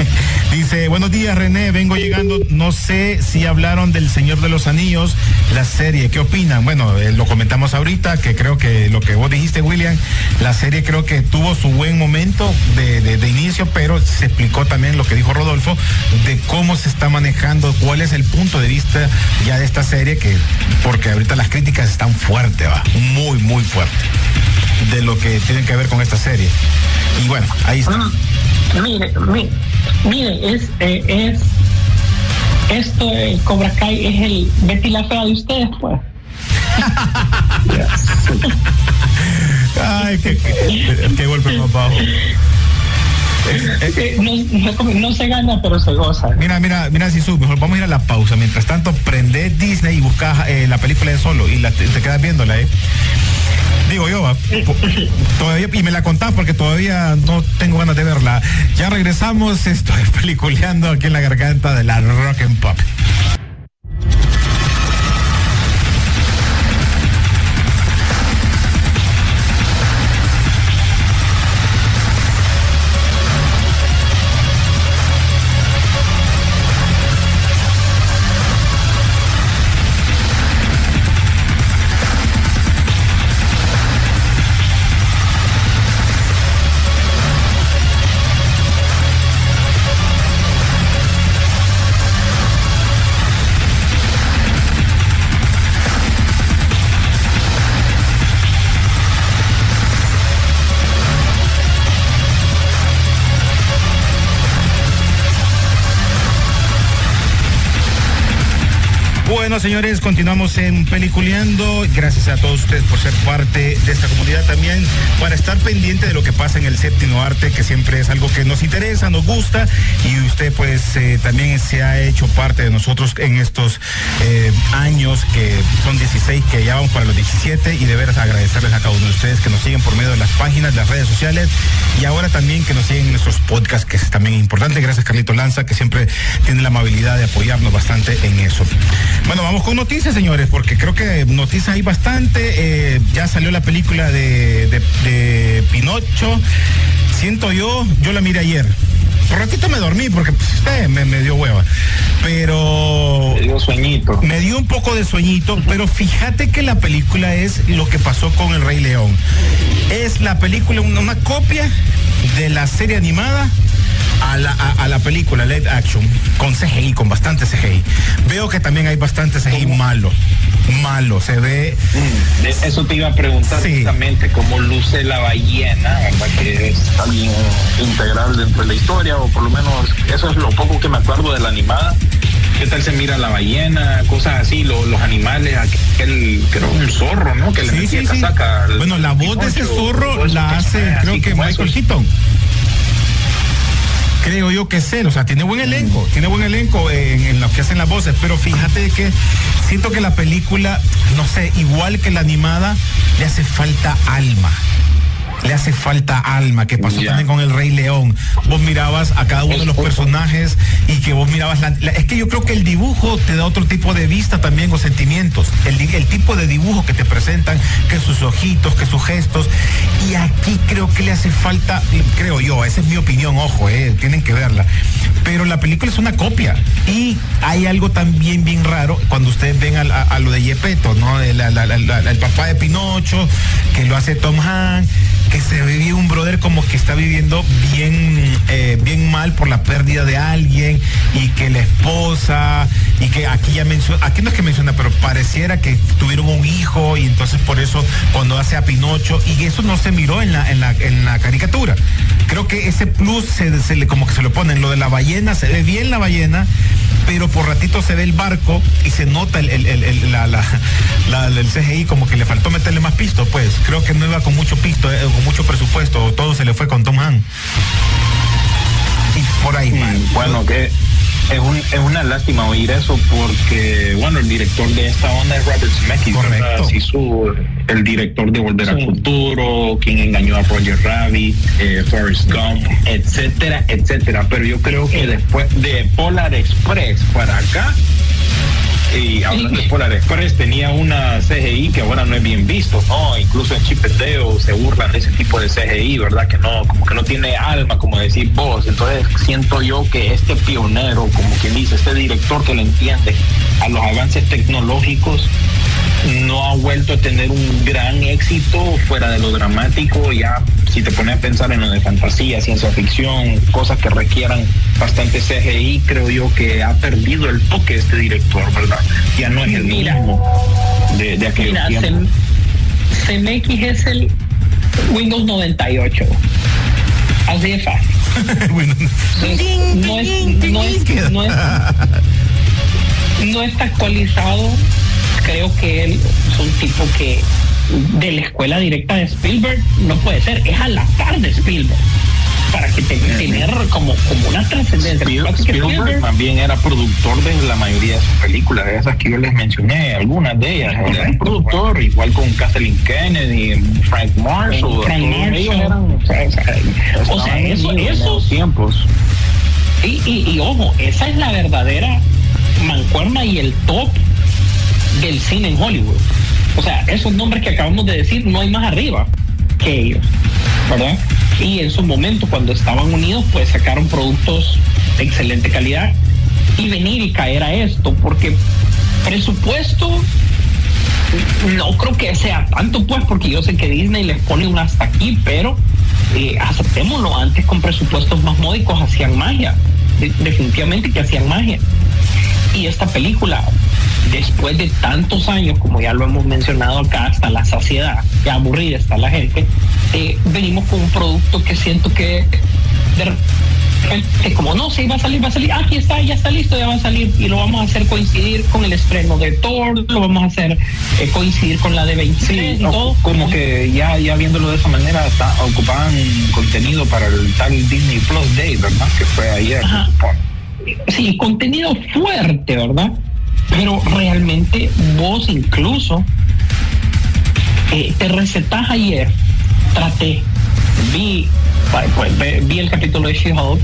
Dice, buenos días René, vengo llegando, no sé si hablaron del Señor de los Anillos, la serie, ¿qué opinan? Bueno, eh, lo comentamos ahorita, que creo que lo que vos dijiste, William, la serie creo que tuvo su buen momento de, inicio, pero se explicó también lo que dijo Rodolfo de cómo se está manejando, cuál es el punto de vista ya de esta serie, que porque ahorita las críticas están fuertes, va, muy, muy fuertes de lo que tienen que ver con esta serie. Y bueno, ahí está. Ah, mire, mire, mire, es, eh, es esto, el Cobra Kai es el Betty la fea de ustedes, pues. Ay, qué, qué, golpe más bajo. No, se gana, pero se goza. Mira, mira, mira, si sub, mejor vamos a ir a la pausa. Mientras tanto, prende Disney y buscas eh, la película de solo y la, te, quedas viéndola, ¿eh? Digo yo, todavía, y me la contás porque todavía no tengo ganas de verla. Ya regresamos, estoy peliculeando aquí en la garganta de la rock and pop. Señores, continuamos en Peliculeando. Gracias a todos ustedes por ser parte de esta comunidad también, para estar pendiente de lo que pasa en el séptimo arte, que siempre es algo que nos interesa, nos gusta, y usted pues eh, también se ha hecho parte de nosotros en estos eh, años, que son 16, que ya vamos para los 17, y de veras agradecerles a cada uno de ustedes que nos siguen por medio de las páginas, las redes sociales, y ahora también que nos siguen en nuestros podcasts, que es también importante. Gracias Carlito Lanza, que siempre tiene la amabilidad de apoyarnos bastante en eso. Bueno, vamos con noticias, señores, porque creo que noticias hay bastante. Eh, ya salió la película de, de, Pinocho. Siento yo, yo la miré ayer. Por ratito me dormí porque pues, eh, me, dio hueva. Pero. Me dio sueñito. Me dio un poco de sueñito, pero fíjate que la película es lo que pasó con El Rey León. Es la película, una copia de la serie animada a la, a, la película live action con CGI, con bastante CGI. Veo que también hay bastante CGI malo. Malo, se ve. Mm, eso te iba a preguntar exactamente cómo luce la ballena, que es alguien integral dentro de la historia, o por lo menos eso es lo poco que me acuerdo de la animada. ¿Qué tal se mira la ballena? Cosas así, los animales, aquel, creo un zorro, ¿no? Que le sí, sí, Bueno, la voz de ese zorro la hace, creo que Michael Keaton creo yo que sé, o sea, tiene buen elenco, tiene buen elenco en, en lo que hacen las voces, pero fíjate que siento que la película, no sé, igual que la animada, le hace falta alma le hace falta alma, que pasó también con el Rey León. Vos mirabas a cada uno de los personajes y que vos mirabas la, es que yo creo que el dibujo te da otro tipo de vista también o sentimientos. El, el tipo de dibujo que te presentan, que sus ojitos, que sus gestos. Y aquí creo que le hace falta, creo yo, esa es mi opinión, ojo, eh, tienen que verla. Pero la película es una copia. Y hay algo también bien raro cuando ustedes ven a, lo de Yepeto, ¿no? El, el papá de Pinocho, que lo hace Tom Hanks que se vive un brother como que está viviendo bien, eh, bien mal por la pérdida de alguien y que la esposa y que aquí ya menciona, aquí no es que menciona, pero pareciera que tuvieron un hijo y entonces por eso cuando hace a Pinocho y eso no se miró en la, en la, en la caricatura. Creo que ese plus se, le, como que se lo ponen, lo de la ballena, se ve bien la ballena, pero por ratito se ve el barco y se nota el, el, la, la, CGI como que le faltó meterle más pisto, pues creo que no iba con mucho pisto. Eh, mucho presupuesto, todo se le fue con Tom Hanks. Y por ahí. bueno, que es, un, es una lástima oír eso porque, bueno, el director de esta onda es Robert Zemeckis, Correcto. el director de Volver al Futuro, quien engañó a Roger Rabbit, eh, Forrest Gump, etcétera, etcétera. Pero yo creo que después de Polar Express para acá, Y hablando de Polar Express, tenía una CGI que ahora no es bien visto, ¿no? Incluso en Chipeteo se burlan de ese tipo de CGI, ¿verdad? Que no, como que no tiene alma, como decir vos. Entonces siento yo que este pionero, como quien dice, este director que le entiende a los avances tecnológicos, no ha vuelto a tener un gran éxito fuera de lo dramático, ya si te pones a pensar en lo de fantasía, ciencia ficción, cosas que requieran bastante CGI, creo yo que ha perdido el toque este director, ¿verdad? Ya no es el mismo de, de aquel tiempo. CMX es el Windows 98. Así de fácil. no, es, no, es, no, es, no está actualizado. Creo que él es un tipo que de la escuela directa de Spielberg no puede ser, es a la par de Spielberg para que tener como, como una trascendencia. Spielberg, también era productor de la mayoría de sus películas, de esas que yo les mencioné, algunas de ellas. Era productor, igual con Kathleen Kennedy, Frank Marshall. Frank Marshall. o sea, eso, esos tiempos. Y, y, y ojo, esa es la verdadera mancuerna y el top del cine en Hollywood. O sea, esos nombres que acabamos de decir no hay más arriba que ellos, ¿verdad? Y en su momento, cuando estaban unidos, pues sacaron productos de excelente calidad y venir y caer a esto, porque presupuesto no creo que sea tanto, pues, porque yo sé que Disney les pone un hasta aquí, pero eh, aceptémoslo, antes con presupuestos más módicos hacían magia, definitivamente que hacían magia. Y esta película después de tantos años, como ya lo hemos mencionado acá, hasta la saciedad, ya aburrida está la gente, eh, venimos con un producto que siento que de repente, como no, sí va a salir, va a salir, aquí está, ya está listo, ya va a salir y lo vamos a hacer coincidir con el estreno de Thor, lo vamos a hacer eh, coincidir con la de 23 y todo. Como que ya, ya viéndolo de esa manera, está, ocupaban contenido para el tal Disney Plus Day, ¿verdad? Que fue ayer. Sí, contenido fuerte, ¿verdad? pero realmente vos incluso eh, te recetas ayer, traté, vi, pues, vi el capítulo de She-Hulk,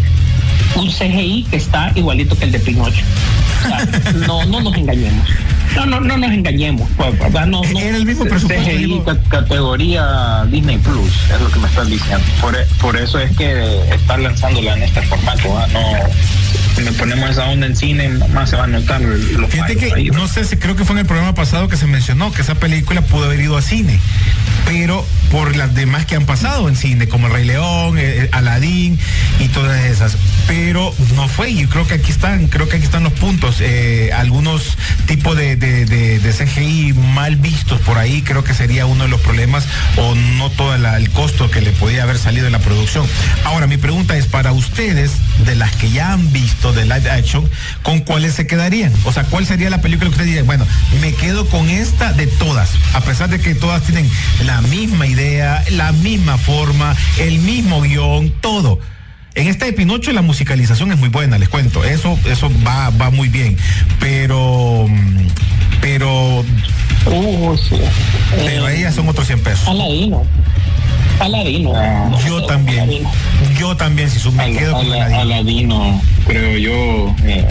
un CGI que está igualito que el de Pinocho. no, no nos engañemos. No, no, no nos engañemos. Pues, ¿verdad? No, no, Era el mismo presupuesto. CGI categoría Disney Plus, es lo que me están diciendo. Por, por eso es que están lanzándola en este formato. No, si ponemos esa onda en cine, más se va a notar los Fíjate que, no sé si creo que fue en el programa pasado que se mencionó que esa película pudo haber ido a cine, pero por las demás que han pasado en cine, como El Rey León, eh, eh, Aladín y todas esas. Pero no fue, y creo que aquí están, creo que aquí están los puntos. Eh, algunos tipos de, de, de, CGI mal vistos por ahí, creo que sería uno de los problemas, o no todo el costo que le podía haber salido de la producción. Ahora, mi pregunta es para ustedes, de las que ya han visto, de live action, ¿con cuáles se quedarían? O sea, ¿cuál sería la película que ustedes dirían? Bueno, me quedo con esta de todas, a pesar de que todas tienen la misma idea, la misma forma, el mismo guion, todo. En esta de Pinocho la musicalización es muy buena, les cuento. Eso, eso va, va muy bien. Pero, pero. Uh, sí. Pero ahí ya son otros 100 pesos. Aladino. Aladino. yo también. Yo también, si me quedo con Aladino. Aladino, creo yo. Eh,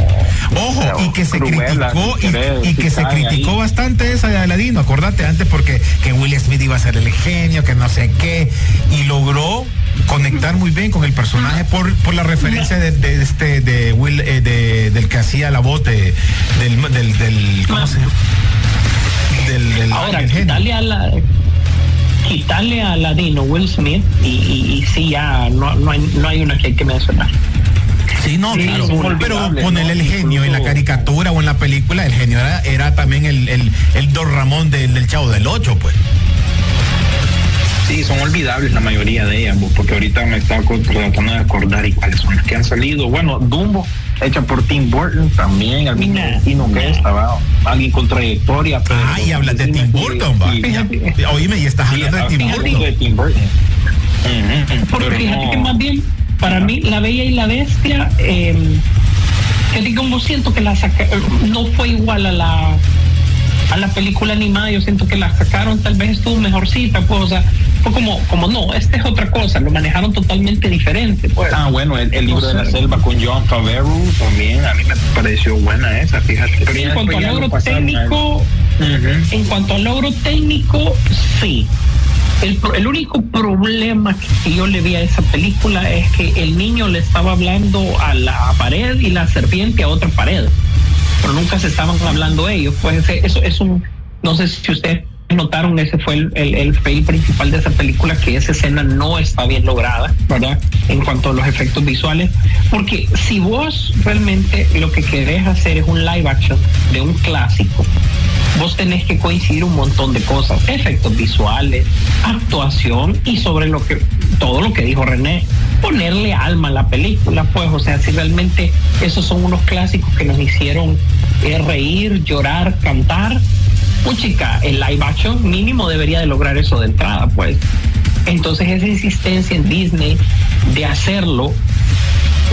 Ojo, y que se criticó, y, que se criticó bastante esa de Aladino, acordate antes porque que Will Smith iba a ser el genio, que no sé qué, y logró conectar muy bien con el personaje por, por la referencia de, este de Will eh, de, del que hacía la voz de, del, del, del ¿cómo se llama? Del, del, Ahora, a la quitarle a Ladino Will Smith y, y, y sí ya no, no, hay, no hay una que hay que mencionar. Sí, no, claro. Pero ponerle el genio en la caricatura o en la película, el genio era, era también el, el, el Don Ramón del, del Chavo del Ocho, pues. Sí, son olvidables la mayoría de ellas, porque ahorita me estaba tratando de acordar y cuáles son las que han salido. Bueno, Dumbo, hecha por Tim Burton, también al mismo destino que estaba alguien con trayectoria. Pero ah, y hablas de Tim Burton, va. Oíme, y estás hablando de Tim Burton. De Tim Burton. Porque fíjate que más bien, para mí, La Bella y la Bestia, eh, que como siento que la saca, no fue igual a la a la película animada, yo siento que la sacaron, tal vez estuvo mejorcita, pues, o sea, fue como, como no, esta es otra cosa, lo manejaron totalmente diferente. Pues. Ah, bueno, el, libro de la selva con John Favreau también, a mí me pareció buena esa, fíjate. en cuanto al logro técnico, en cuanto al logro técnico, sí. El, el, único problema que yo le vi a esa película es que el niño le estaba hablando a la pared y la serpiente a otra pared, pero nunca se estaban hablando ellos. Pues eso es un, no sé si usted notaron, ese fue el, el, fail principal de esa película, que esa escena no está bien lograda, ¿verdad? En cuanto a los efectos visuales, porque si vos realmente lo que querés hacer es un live action de un clásico, vos tenés que coincidir un montón de cosas, efectos visuales, actuación y sobre lo que, todo lo que dijo René, ponerle alma a la película, pues, o sea, si realmente esos son unos clásicos que nos hicieron eh, reír, llorar, cantar, chica, el live action mínimo debería de lograr eso de entrada, pues. Entonces esa insistencia en Disney de hacerlo,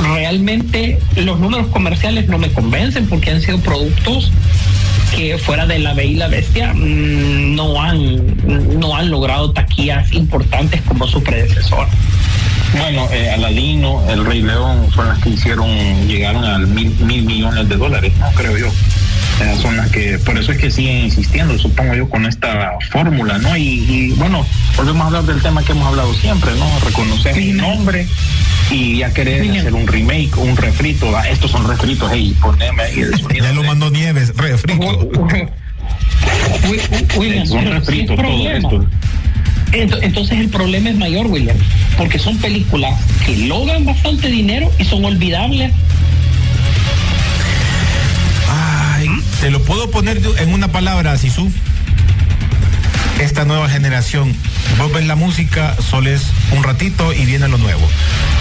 realmente los números comerciales no me convencen porque han sido productos que fuera de la Bella y la Bestia mm, no han no han logrado taquillas importantes como su predecesor. Bueno, eh, Aladino, El Rey León fueron las que hicieron, llegaron al mil, mil millones de dólares, no creo yo son las que, por eso es que siguen insistiendo, supongo yo, con esta fórmula, ¿no? Y, bueno, volvemos a hablar del tema que hemos hablado siempre, ¿no? Reconocer el nombre y ya querer hacer un remake, un refrito, ah, estos son refritos, hey, poneme ahí el sonido. ya lo mandó Nieves, refrito. todo esto. Entonces el problema es mayor, William, porque son películas que logran bastante dinero y son olvidables Te lo puedo poner en una palabra, Sisu. Esta nueva generación, vos ves la música, solo es un ratito y viene lo nuevo.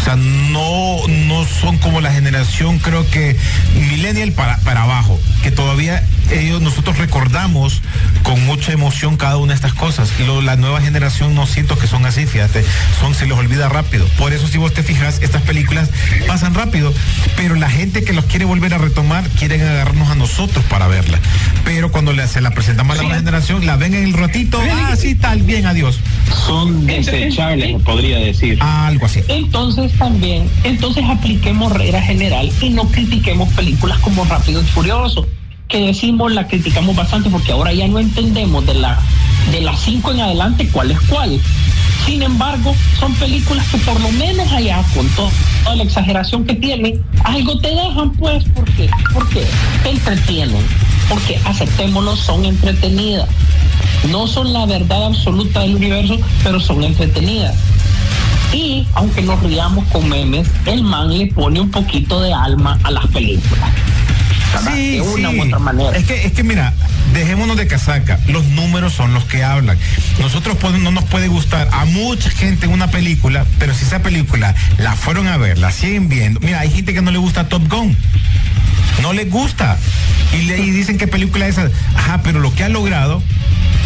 O sea, no, no son como la generación, creo que millennial para, para abajo, que todavía ellos, nosotros recordamos con mucha emoción cada una de estas cosas. Y la nueva generación no siento que son así, fíjate, son, se les olvida rápido. Por eso si vos te fijas, estas películas pasan rápido, pero la gente que los quiere volver a retomar, quieren agarrarnos a nosotros para verla. Pero cuando se la presentamos a la nueva generación, la ven en el ratito, ah, sí, tal, bien, adiós. Son desechables, podría decir. algo así. Entonces también, entonces apliquemos regla general y no critiquemos películas como Rápido y Furioso que decimos la criticamos bastante porque ahora ya no entendemos de la de las cinco en adelante cuál es cuál. Sin embargo, son películas que por lo menos allá, con toda la exageración que tienen, algo te dejan pues, ¿por qué? Porque te entretienen, porque aceptémoslo, son entretenidas. No son la verdad absoluta del universo, pero son entretenidas. Y aunque nos riamos con memes, el man le pone un poquito de alma a las películas. Sí, de una u otra manera. Es que, es que mira, dejémonos de casaca, los números son los que hablan. Nosotros no nos puede gustar a mucha gente una película, pero si esa película la fueron a ver, la siguen viendo, mira, hay gente que no le gusta Top Gun, no les gusta, y, le, y dicen que película es esa, ajá, pero lo que ha logrado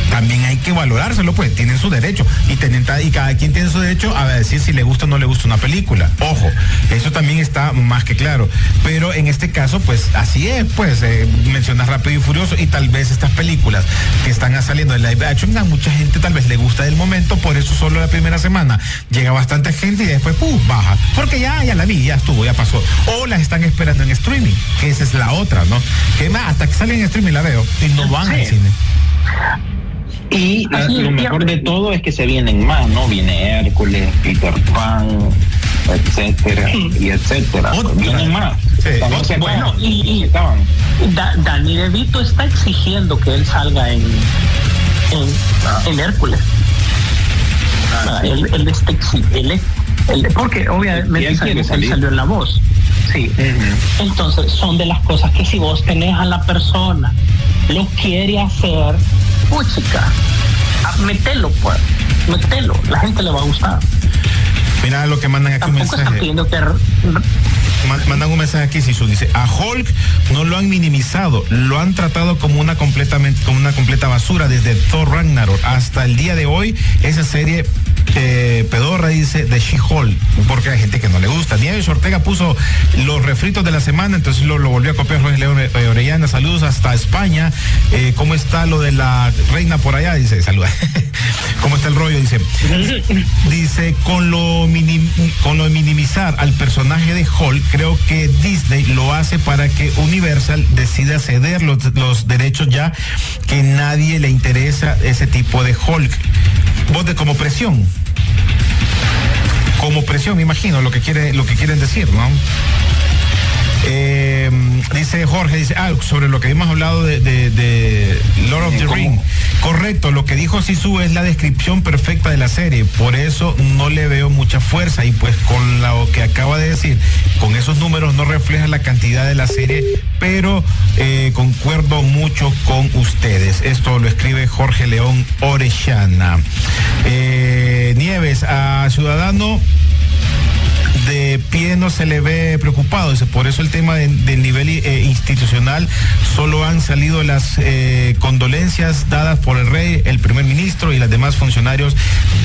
también hay que valorárselo, pues tienen su derecho y, tienen, y cada quien tiene su derecho a decir si le gusta o no le gusta una película. Ojo, eso también está más que claro. Pero en este caso, pues así es, pues eh, mencionas Rápido y Furioso y tal vez estas películas que están saliendo de live action, a mucha gente tal vez le gusta del momento, por eso solo la primera semana llega bastante gente y después ¡pum! baja. Porque ya, ya la vi, ya estuvo, ya pasó. O las están esperando en streaming, que esa es la otra, ¿no? Que más, hasta que salen en streaming la veo y no van al cine. Y lo mejor de todo es que se vienen más, ¿no? Viene Hércules, Peter Pan, etcétera, y etcétera. Vienen más. bueno, y, Dani DeVito está exigiendo que él salga en, en, ah. Hércules. Ah, él, él, está él, porque obviamente él, salió, en la voz. Sí. Entonces, son de las cosas que si vos tenés a la persona, lo quiere hacer, chica, ah, metelo, pues, metelo, la gente le va a gustar. Mira lo que mandan aquí un mensaje. Mandan un mensaje aquí, Sisu, dice, a Hulk no lo han minimizado, lo han tratado como una completamente, como una completa basura desde Thor Ragnarok hasta el día de hoy. Esa serie eh, Pedorra dice de She-Hulk, porque hay gente que no le gusta. Nieves Ortega puso los refritos de la semana, entonces lo, volvió a copiar Jorge León eh, Orellana. Saludos hasta España. Eh, ¿Cómo está lo de la reina por allá? Dice, saluda. ¿Cómo está el rollo? Dice, dice, con lo, con lo minimizar al personaje de Hulk, creo que Disney lo hace para que Universal decida ceder los, los derechos ya que nadie le interesa ese tipo de Hulk. Vos de como presión. Como presión, me imagino, lo que quiere, lo que quieren decir, ¿no? Eh, dice Jorge, dice, ah, sobre lo que hemos hablado de, Lord of the Ring. Correcto, lo que dijo Sisu es la descripción perfecta de la serie, por eso no le veo mucha fuerza y pues con lo que acaba de decir, con esos números no refleja la cantidad de la serie, pero eh, concuerdo mucho con ustedes. Esto lo escribe Jorge León Orellana. Eh, Nieves, a Ciudadano de pie no se le ve preocupado. Por eso el tema del nivel eh, institucional solo han salido las eh, condolencias dadas por el rey, el primer ministro y los demás funcionarios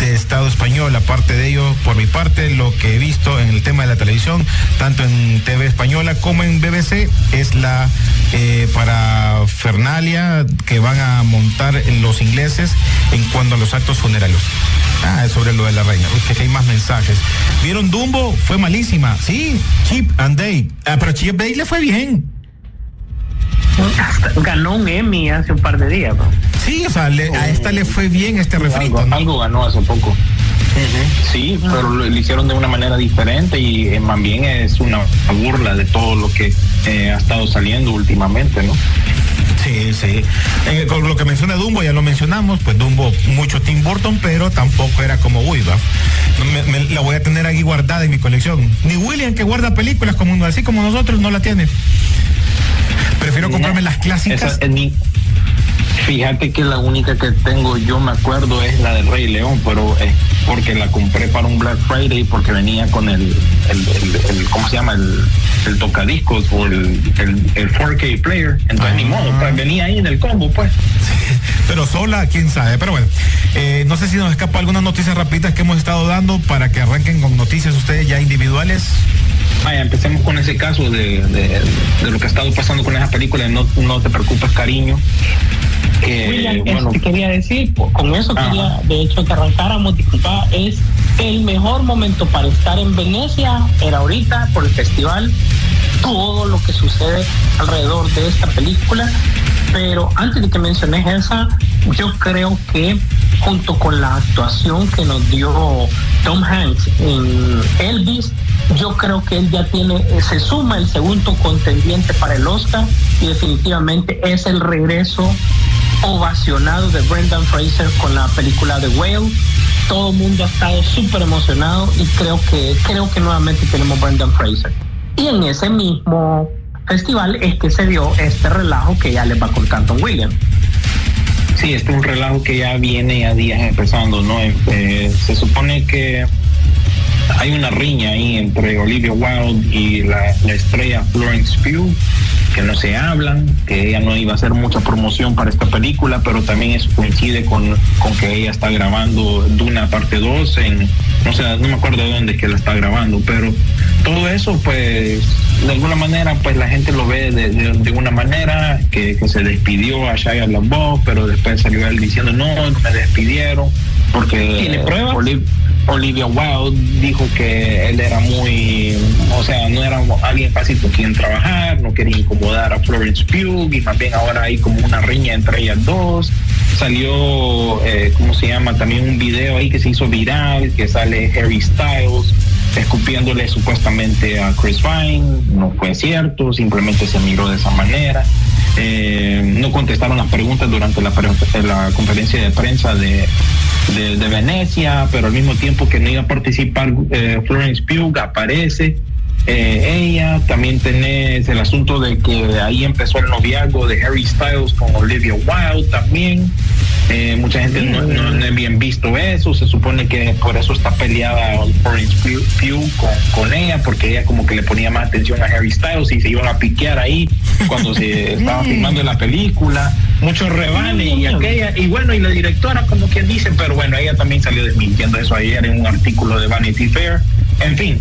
de Estado español. Aparte de ello, por mi parte, lo que he visto en el tema de la televisión, tanto en TV española como en BBC, es la eh, para Fernalia que van a montar los ingleses en cuanto a los actos funerarios. Ah, es sobre lo de la reina. Que hay más mensajes. ¿Vieron Dumbo? Fue malísima. Sí, Chip and Day. Ah, pero Chip Day le fue bien. ganó un Emmy hace un par de días. Sí, o sea, a esta le fue bien este refrito. Algo, ganó hace poco. Sí, pero lo, hicieron de una manera diferente y eh, más bien es una burla de todo lo que eh, ha estado saliendo últimamente, ¿no? Sí, sí. Eh, con lo que menciona Dumbo, ya lo mencionamos, pues Dumbo mucho Tim Burton, pero tampoco era como Uy, la voy a tener aquí guardada en mi colección. Ni William que guarda películas como así como nosotros no la tiene. Prefiero comprarme las clásicas. Fíjate que la única que tengo, yo me acuerdo, es la del Rey León, pero es porque la compré para un Black Friday porque venía con el, el, ¿cómo se llama? El, el tocadiscos o el, el, 4K player. Entonces, ni modo, pues, venía ahí en el combo, pues. pero sola, quién sabe. Pero bueno, eh, no sé si nos escapa algunas noticias rapiditas que hemos estado dando para que arranquen con noticias ustedes ya individuales. Vaya, empecemos con ese caso de, de, lo que ha estado pasando con esa película. No, no te preocupes, cariño. William, bueno, quería decir, con eso quería, de hecho, que arrancáramos, disculpa, es el mejor momento para estar en Venecia, era ahorita, por el festival, todo lo que sucede alrededor de esta película. Pero antes de que menciones esa, yo creo que junto con la actuación que nos dio Tom Hanks en Elvis, yo creo que él ya tiene, se suma el segundo contendiente para el Oscar y definitivamente es el regreso ovacionado de Brendan Fraser con la película The Whale. Todo el mundo ha estado súper emocionado y creo que, creo que nuevamente tenemos Brendan Fraser. Y en ese mismo festival es que se dio este relajo que ya le va con Canton Williams. Sí, este es un relajo que ya viene a días empezando, ¿no? Eh, se supone que hay una riña ahí entre Olivia Wilde y la, la estrella Florence Pugh que no se hablan, que ella no iba a hacer mucha promoción para esta película, pero también eso coincide con, con que ella está grabando Duna parte 2 en, no sé, no me acuerdo de dónde que la está grabando, pero todo eso pues de alguna manera pues la gente lo ve de, de, una manera que, que, se despidió a Shia LaBeouf, pero después salió él diciendo no, no me despidieron porque ¿Tiene pruebas? Olivia Wilde dijo que él era muy, o sea, no era alguien fácil con quien trabajar, no quería incomodar a Florence Pugh y más bien ahora hay como una riña entre ellas dos. Salió, eh, ¿cómo se llama? También un video ahí que se hizo viral, que sale Harry Styles escupiéndole supuestamente a Chris Vine, no fue cierto, simplemente se miró de esa manera. Eh, no contestaron las preguntas durante la, la conferencia de prensa de, de, Venecia, pero al mismo tiempo que no iba a participar eh, Florence Pugh aparece. Eh, ella, también tenés el asunto de que ahí empezó el noviazgo de Harry Styles con Olivia Wilde también. Eh, mucha gente no, no, ha bien visto eso, se supone que por eso está peleada Florence Pugh con, con, ella, porque ella como que le ponía más atención a Harry Styles y se iban a piquear ahí cuando se estaba filmando la película. Muchos rebanes y aquella, y bueno, y la directora como quien dice, pero bueno, ella también salió desmintiendo eso ayer en un artículo de Vanity Fair. En fin,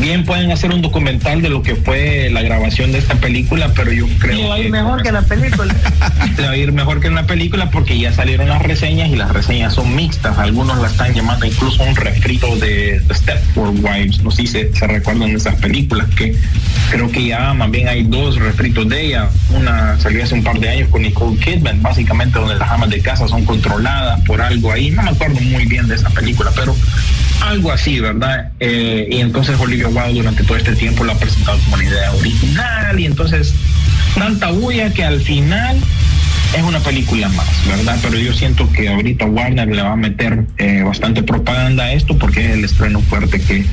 bien pueden hacer un documental de lo que fue la grabación de esta película, pero yo creo que va a ir mejor que la película. va a ir mejor que en la película porque ya salieron las reseñas y las reseñas son mixtas. Algunos la están llamando incluso un refrito de Stepford Wives. No sé si se, se, recuerdan de esas películas que creo que ya más bien hay dos refritos de ella. Una salió hace un par de años con Nicole Kidman, básicamente donde las amas de casa son controladas por algo ahí. No me acuerdo muy bien de esa película, pero algo así, ¿verdad? Eh, y entonces Olivia Wilde durante todo este tiempo lo ha presentado como una idea original y entonces tanta bulla que al final es una película más, ¿verdad? Pero yo siento que ahorita Warner le va a meter eh, bastante propaganda a esto porque es el estreno fuerte que,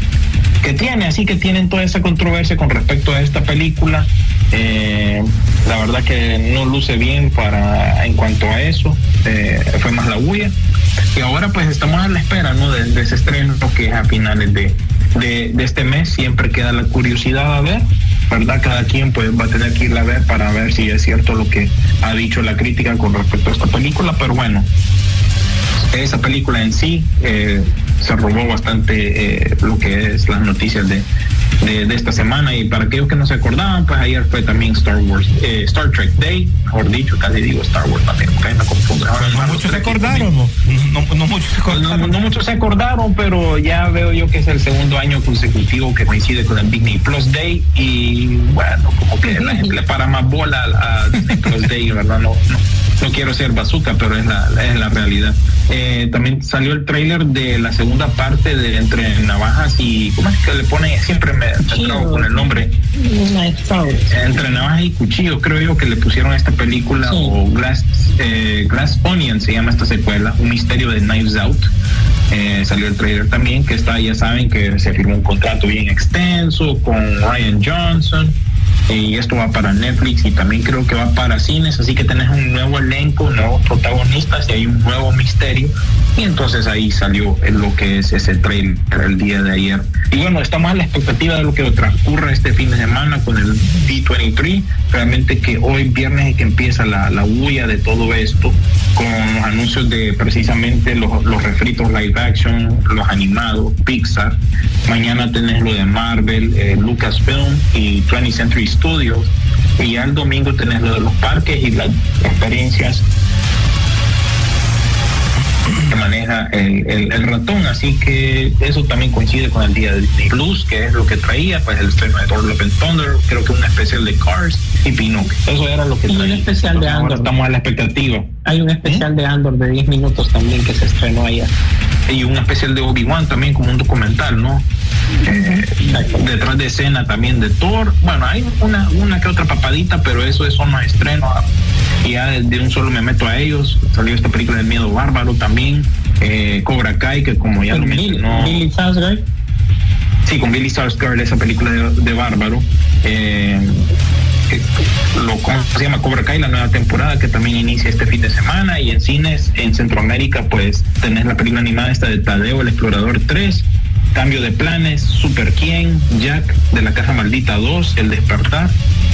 que tiene, así que tienen toda esa controversia con respecto a esta película. Eh, la verdad que no luce bien para en cuanto a eso, fue más la bulla y ahora pues estamos a la espera ¿no? de, ese estreno que es a finales de, de, este mes. Siempre queda la curiosidad a ver, ¿verdad? Cada quien pues va a tener que ir a ver para ver si es cierto lo que ha dicho la crítica con respecto a esta película, pero bueno, esa película en sí eh, se robó bastante eh, lo que es las noticias de, de, esta semana y para aquellos que no se acordaban pues ayer fue también Star Wars eh, Star Trek Day mejor dicho casi digo Star Wars también porque me confundo no, muchos se acordaron no, no, muchos se acordaron. no, muchos se acordaron pero ya veo yo que es el segundo año consecutivo que coincide con el Disney Plus Day y bueno como que la gente le para más bola a Disney Plus Day verdad no, no no quiero ser bazooka, pero es la, es la realidad. Eh, también salió el trailer de la segunda parte de Entre Navajas y, ¿cómo es que le pone? Siempre me, trago con el nombre. Entre Navajas y Cuchillo, creo yo que le pusieron esta película o Glass, eh, Glass Onion se llama esta secuela, un misterio de Knives Out. Eh, salió el trailer también, que está, ya saben que se firmó un contrato bien extenso con Ryan Johnson y esto va para Netflix y también creo que va para cines, así que tenés un nuevo elenco, nuevos protagonistas y hay un nuevo misterio. Y entonces ahí salió lo que es ese trailer el día de ayer. Y bueno, estamos a la expectativa de lo que transcurra este fin de semana con el D23, realmente que hoy viernes es que empieza la, la huella de todo esto con los anuncios de precisamente los, los refritos live action, los animados, Pixar, mañana tenés lo de Marvel, eh, Lucasfilm y 20th Century Studios. Y ya el domingo tenés lo de los parques y las experiencias que maneja el, ratón, así que eso también coincide con el día de Disney Plus, que es lo que traía, pues el estreno de Thor Love and Thunder, creo que un especial de Cars y Pinocchio. Eso era lo que traía. Y un especial de Andor. Estamos a la expectativa. Hay un especial de Andor de 10 minutos también que se estrenó ayer. Y un especial de Obi-Wan también como un documental, ¿no? Eh, detrás de escena también de Thor. Bueno, hay una, una que otra papadita, pero eso, eso no estreno. Y ya de, un solo me meto a ellos. Salió esta película del miedo bárbaro también. Eh, Cobra Kai, que como ya lo mencionó. Billy. Sí, con Billy Sarsgaard, esa película de, bárbaro. Eh, lo, ¿cómo se llama? Cobra Kai, la nueva temporada que también inicia este fin de semana y en cines en Centroamérica pues tenés la película animada esta de Tadeo, el Explorador 3, Cambio de Planes, Super Quién, Jack de la Caja Maldita 2, El Despertar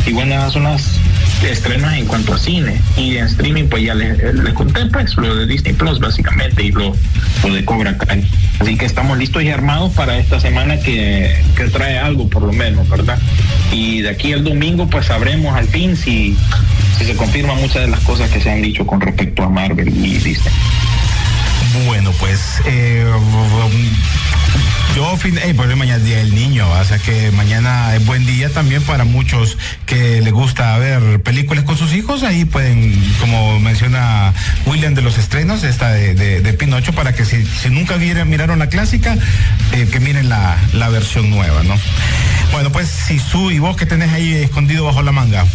y bueno, son las estrenos en cuanto a cine y en streaming pues ya les, conté pues lo de Disney Plus básicamente y lo, lo de Cobra Kai. Así que estamos listos y armados para esta semana que, que trae algo por lo menos, ¿verdad? Y de aquí al domingo pues sabremos al fin si, si se confirman muchas de las cosas que se han dicho con respecto a Marvel y Disney. Bueno, pues eh, yo, fin, eh, pues mañana es Día del Niño, o sea que mañana es buen día también para muchos que les gusta ver películas con sus hijos. Ahí pueden, como menciona William de los estrenos, esta de, Pinocho, para que si, nunca vieron, miraron la clásica, eh, que miren la, la versión nueva, ¿no? Bueno, pues si su y vos que tenés ahí escondido bajo la manga.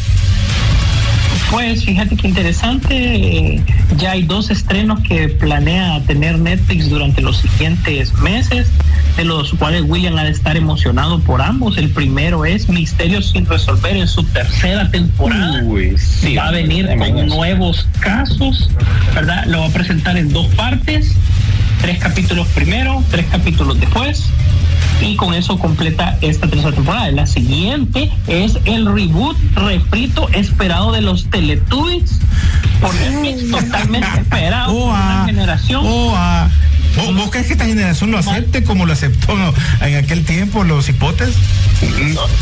Pues fíjate qué interesante, ya hay dos estrenos que planea tener Netflix durante los siguientes meses. de los cuales William ha de estar emocionado por ambos. El primero es Misterios sin resolver en su tercera temporada. va a venir con nuevos casos, ¿verdad? Lo va a presentar en dos partes, tres capítulos primero, tres capítulos después y con eso completa esta tercera temporada. La siguiente es el reboot, refrito esperado de los Teletubbies por totalmente esperado por una generación. ¿Vos, crees que esta generación lo acepte como lo aceptó en aquel tiempo los hipotes?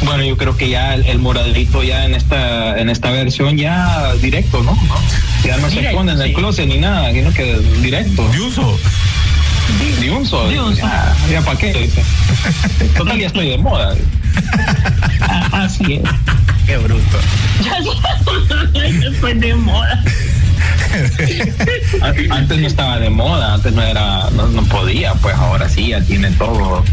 bueno, yo creo que ya el, moradito ya en esta en esta versión ya directo, ¿no? Ya no se pone en el closet ni nada, sino que directo. De uso. De uso. Ya, ya para qué, dice. Total, ya estoy de moda. Así es. Qué bruto. Ya estoy de moda. antes no estaba de moda, antes no era, no, podía, pues ahora sí ya tiene todo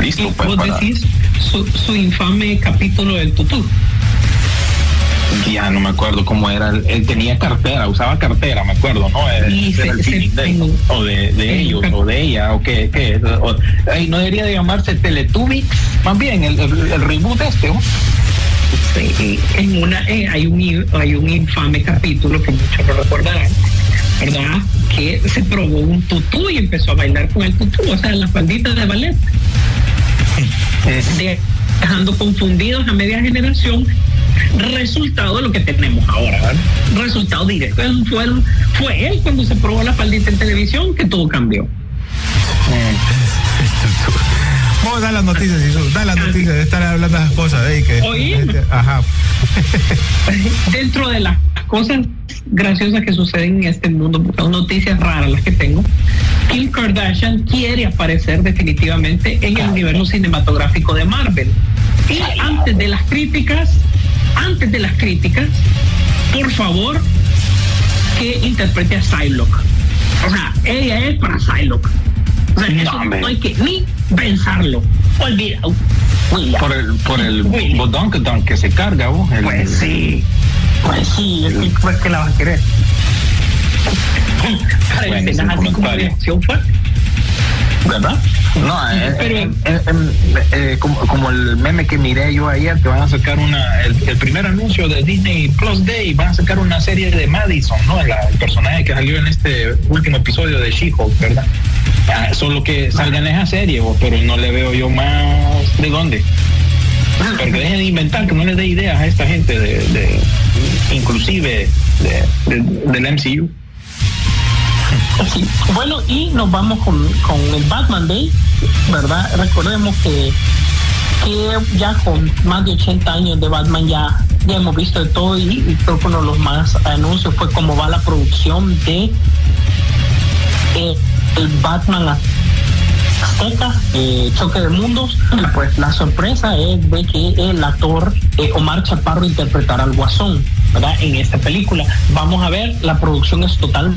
listo. Pues, ¿Vos decís su, su, infame capítulo del tutú? Ya no me acuerdo cómo era, él tenía cartera, usaba cartera, me acuerdo, ¿no? o de, ellos, o de ella, o qué, qué no debería de llamarse Teletubbies, más bien el, el, reboot este, ¿no? en una eh, hay un hay un infame capítulo que muchos lo recordarán verdad que se probó un tutú y empezó a bailar con el tutú o sea las falditas de ballet dejando confundidos a media generación resultado de lo que tenemos ahora ¿verdad? resultado directo fue, fue él cuando se probó la faldita en televisión que todo cambió Vamos a dar las noticias, Jesús. Da las noticias de estar hablando de esas cosas. ¿eh? Que, Ajá. Dentro de las cosas graciosas que suceden en este mundo, porque son noticias raras las que tengo, Kim Kardashian quiere aparecer definitivamente en el universo cinematográfico de Marvel. Y antes de las críticas, antes de las críticas, por favor, que interprete a Psylocke. O sea, ella es para Psylocke. O sea, eso no hay que ni pensarlo. Olvida. Por el, por el botón que, se carga, vos. Pues sí. Pues sí, es que, pues que la vas a querer. Para escenas así como reacción fuerte. ¿Verdad? No, eh, eh, eh, como, como, el meme que miré yo ayer, que van a sacar una, el, primer anuncio de Disney Plus Day, van a sacar una serie de Madison, ¿no? el personaje que salió en este último episodio de She-Hulk, ¿verdad? Ah, solo que salga en esa serie, pero no le veo yo más de dónde. Porque dejen de inventar, que no les dé ideas a esta gente de, inclusive del MCU. Bueno, y nos vamos con, el Batman Day, ¿verdad? Recordemos que, que ya con más de 80 años de Batman ya, ya hemos visto de todo y, creo que uno de los más anuncios fue cómo va la producción de eh, el Batman Azteca, eh, Choque de Mundos, pues la sorpresa es de que el actor eh, Omar Chaparro interpretará al Guasón, ¿verdad? En esta película. Vamos a ver, la producción es total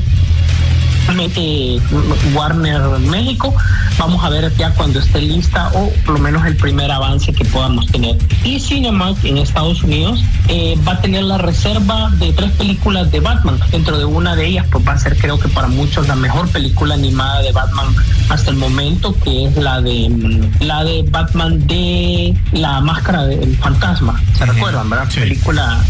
Warner México. Vamos a ver ya cuando esté lista o por lo menos el primer avance que podamos tener. Y Cinemark en Estados Unidos eh, va a tener la reserva de tres películas de Batman. Dentro de una de ellas pues va a ser creo que para muchos la mejor película animada de Batman hasta el momento, que es la de mm, la de Batman de la máscara del fantasma. ¿Se recuerdan, verdad? Película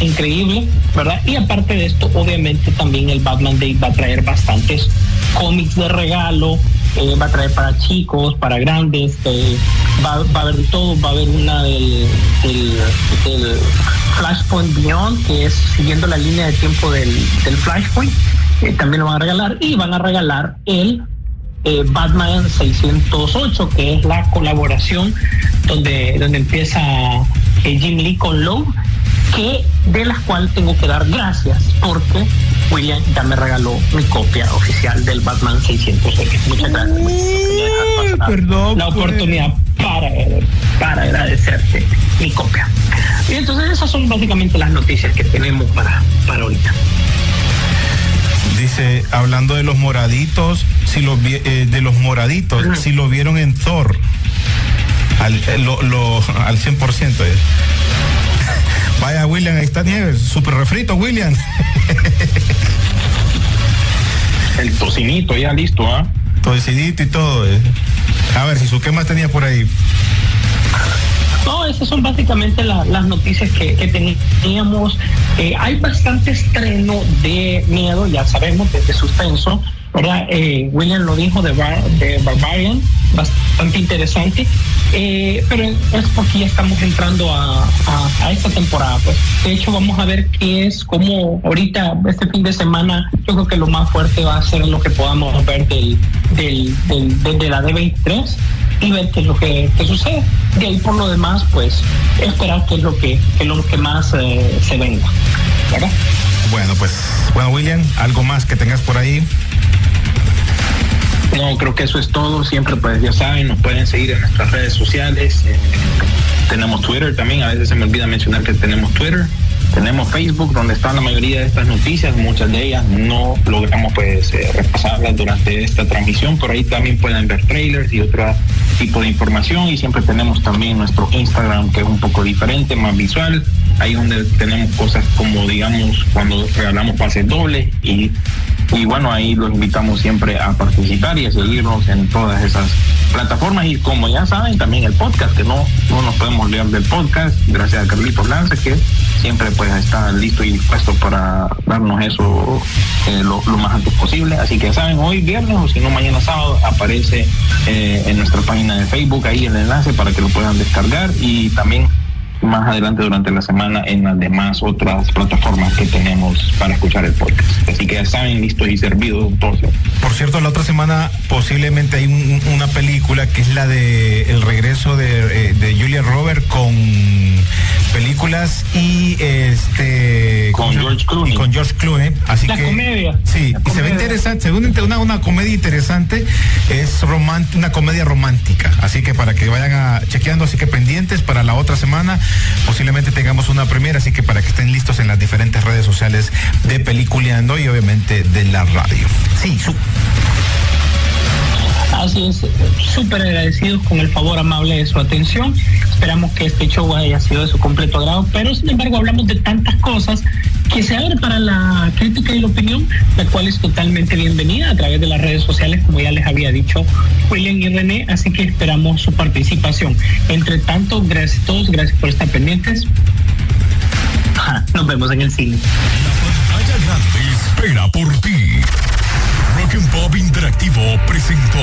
increíble, ¿verdad? Y aparte de esto, obviamente también el Batman Day va a traer bastantes cómics de regalo, eh, va a traer para chicos, para grandes, eh, va, a haber todo, va a haber una del, Flashpoint Beyond, que es siguiendo la línea de tiempo del, Flashpoint, eh, también lo van a regalar, y van a regalar el Batman 608, que es la colaboración donde, donde empieza Jim Lee con Lowe que de las cuales tengo que dar gracias porque William ya me regaló mi copia oficial del Batman 608. Muchas gracias. Perdón, la pues. oportunidad para, para agradecerte mi copia. Y entonces esas son básicamente las noticias que tenemos para, para ahorita. Dice, hablando de los moraditos, si lo, eh, de los moraditos, si lo vieron en Thor, al, eh, lo, lo, al 100%. Vaya, William, ahí está Nieves. Súper refrito, William. El tocinito ya listo, ¿ah? Tocinito y todo. Eh. A ver, si su ¿qué más tenía por ahí? No, esas son básicamente las noticias que, teníamos. Eh, hay bastante estreno de miedo, ya sabemos, de suspenso. ¿verdad? Eh, William lo dijo de, de Barbarian, bastante interesante, eh, pero es porque ya estamos entrando a, esta temporada. Pues. De hecho, vamos a ver qué es, como ahorita, este fin de semana, yo creo que lo más fuerte va a ser lo que podamos ver del, del, de la D23 y ver qué es lo que, sucede. De ahí por lo demás, pues esperar qué es lo que, lo que más eh, se venga. ¿Verdad? Bueno, pues, bueno, William, algo más que tengas por ahí. No, creo que eso es todo. Siempre, pues ya saben, nos pueden seguir en nuestras redes sociales. Eh, tenemos Twitter también. A veces se me olvida mencionar que tenemos Twitter. Tenemos Facebook, donde están la mayoría de estas noticias. Muchas de ellas no logramos pues eh, repasarlas durante esta transmisión. Por ahí también pueden ver trailers y otro tipo de información. Y siempre tenemos también nuestro Instagram, que es un poco diferente, más visual ahí donde tenemos cosas como digamos cuando regalamos pases dobles y, y bueno ahí los invitamos siempre a participar y a seguirnos en todas esas plataformas. Y como ya saben también el podcast que no, no nos podemos olvidar del podcast. Gracias a Carlitos Lanza que siempre pues está listo y dispuesto para darnos eso eh, lo, más antes posible. Así que ya saben hoy viernes o si no mañana sábado aparece eh, en nuestra página de Facebook ahí el enlace para que lo puedan descargar. Y también más adelante durante la semana en las demás otras plataformas que tenemos para escuchar el podcast. Así que ya saben, listos y servidos entonces. Por cierto, la otra semana posiblemente hay una película que es la de el regreso de, eh, de Julia Robert con películas y este con George Clooney. Con George Clooney. Así la que comedia. Sí, y se ve interesante, según una, una comedia interesante, es una comedia romántica. Así que para que vayan a chequeando, así que pendientes para la otra semana posiblemente tengamos una primera, así que para que estén listos en las diferentes redes sociales de Peliculeando y obviamente de la radio. Sí, su Así súper agradecidos con el favor amable de su atención. Esperamos que este show haya sido de su completo agrado, pero sin embargo hablamos de tantas cosas que se abre para la crítica y la opinión, la cual es totalmente bienvenida a través de las redes sociales, como ya les había dicho William y René, así que esperamos su participación. Entre tanto, gracias a todos, gracias por estar pendientes. nos vemos en el cine. espera por ti. Rock and Pop Interactivo presentó.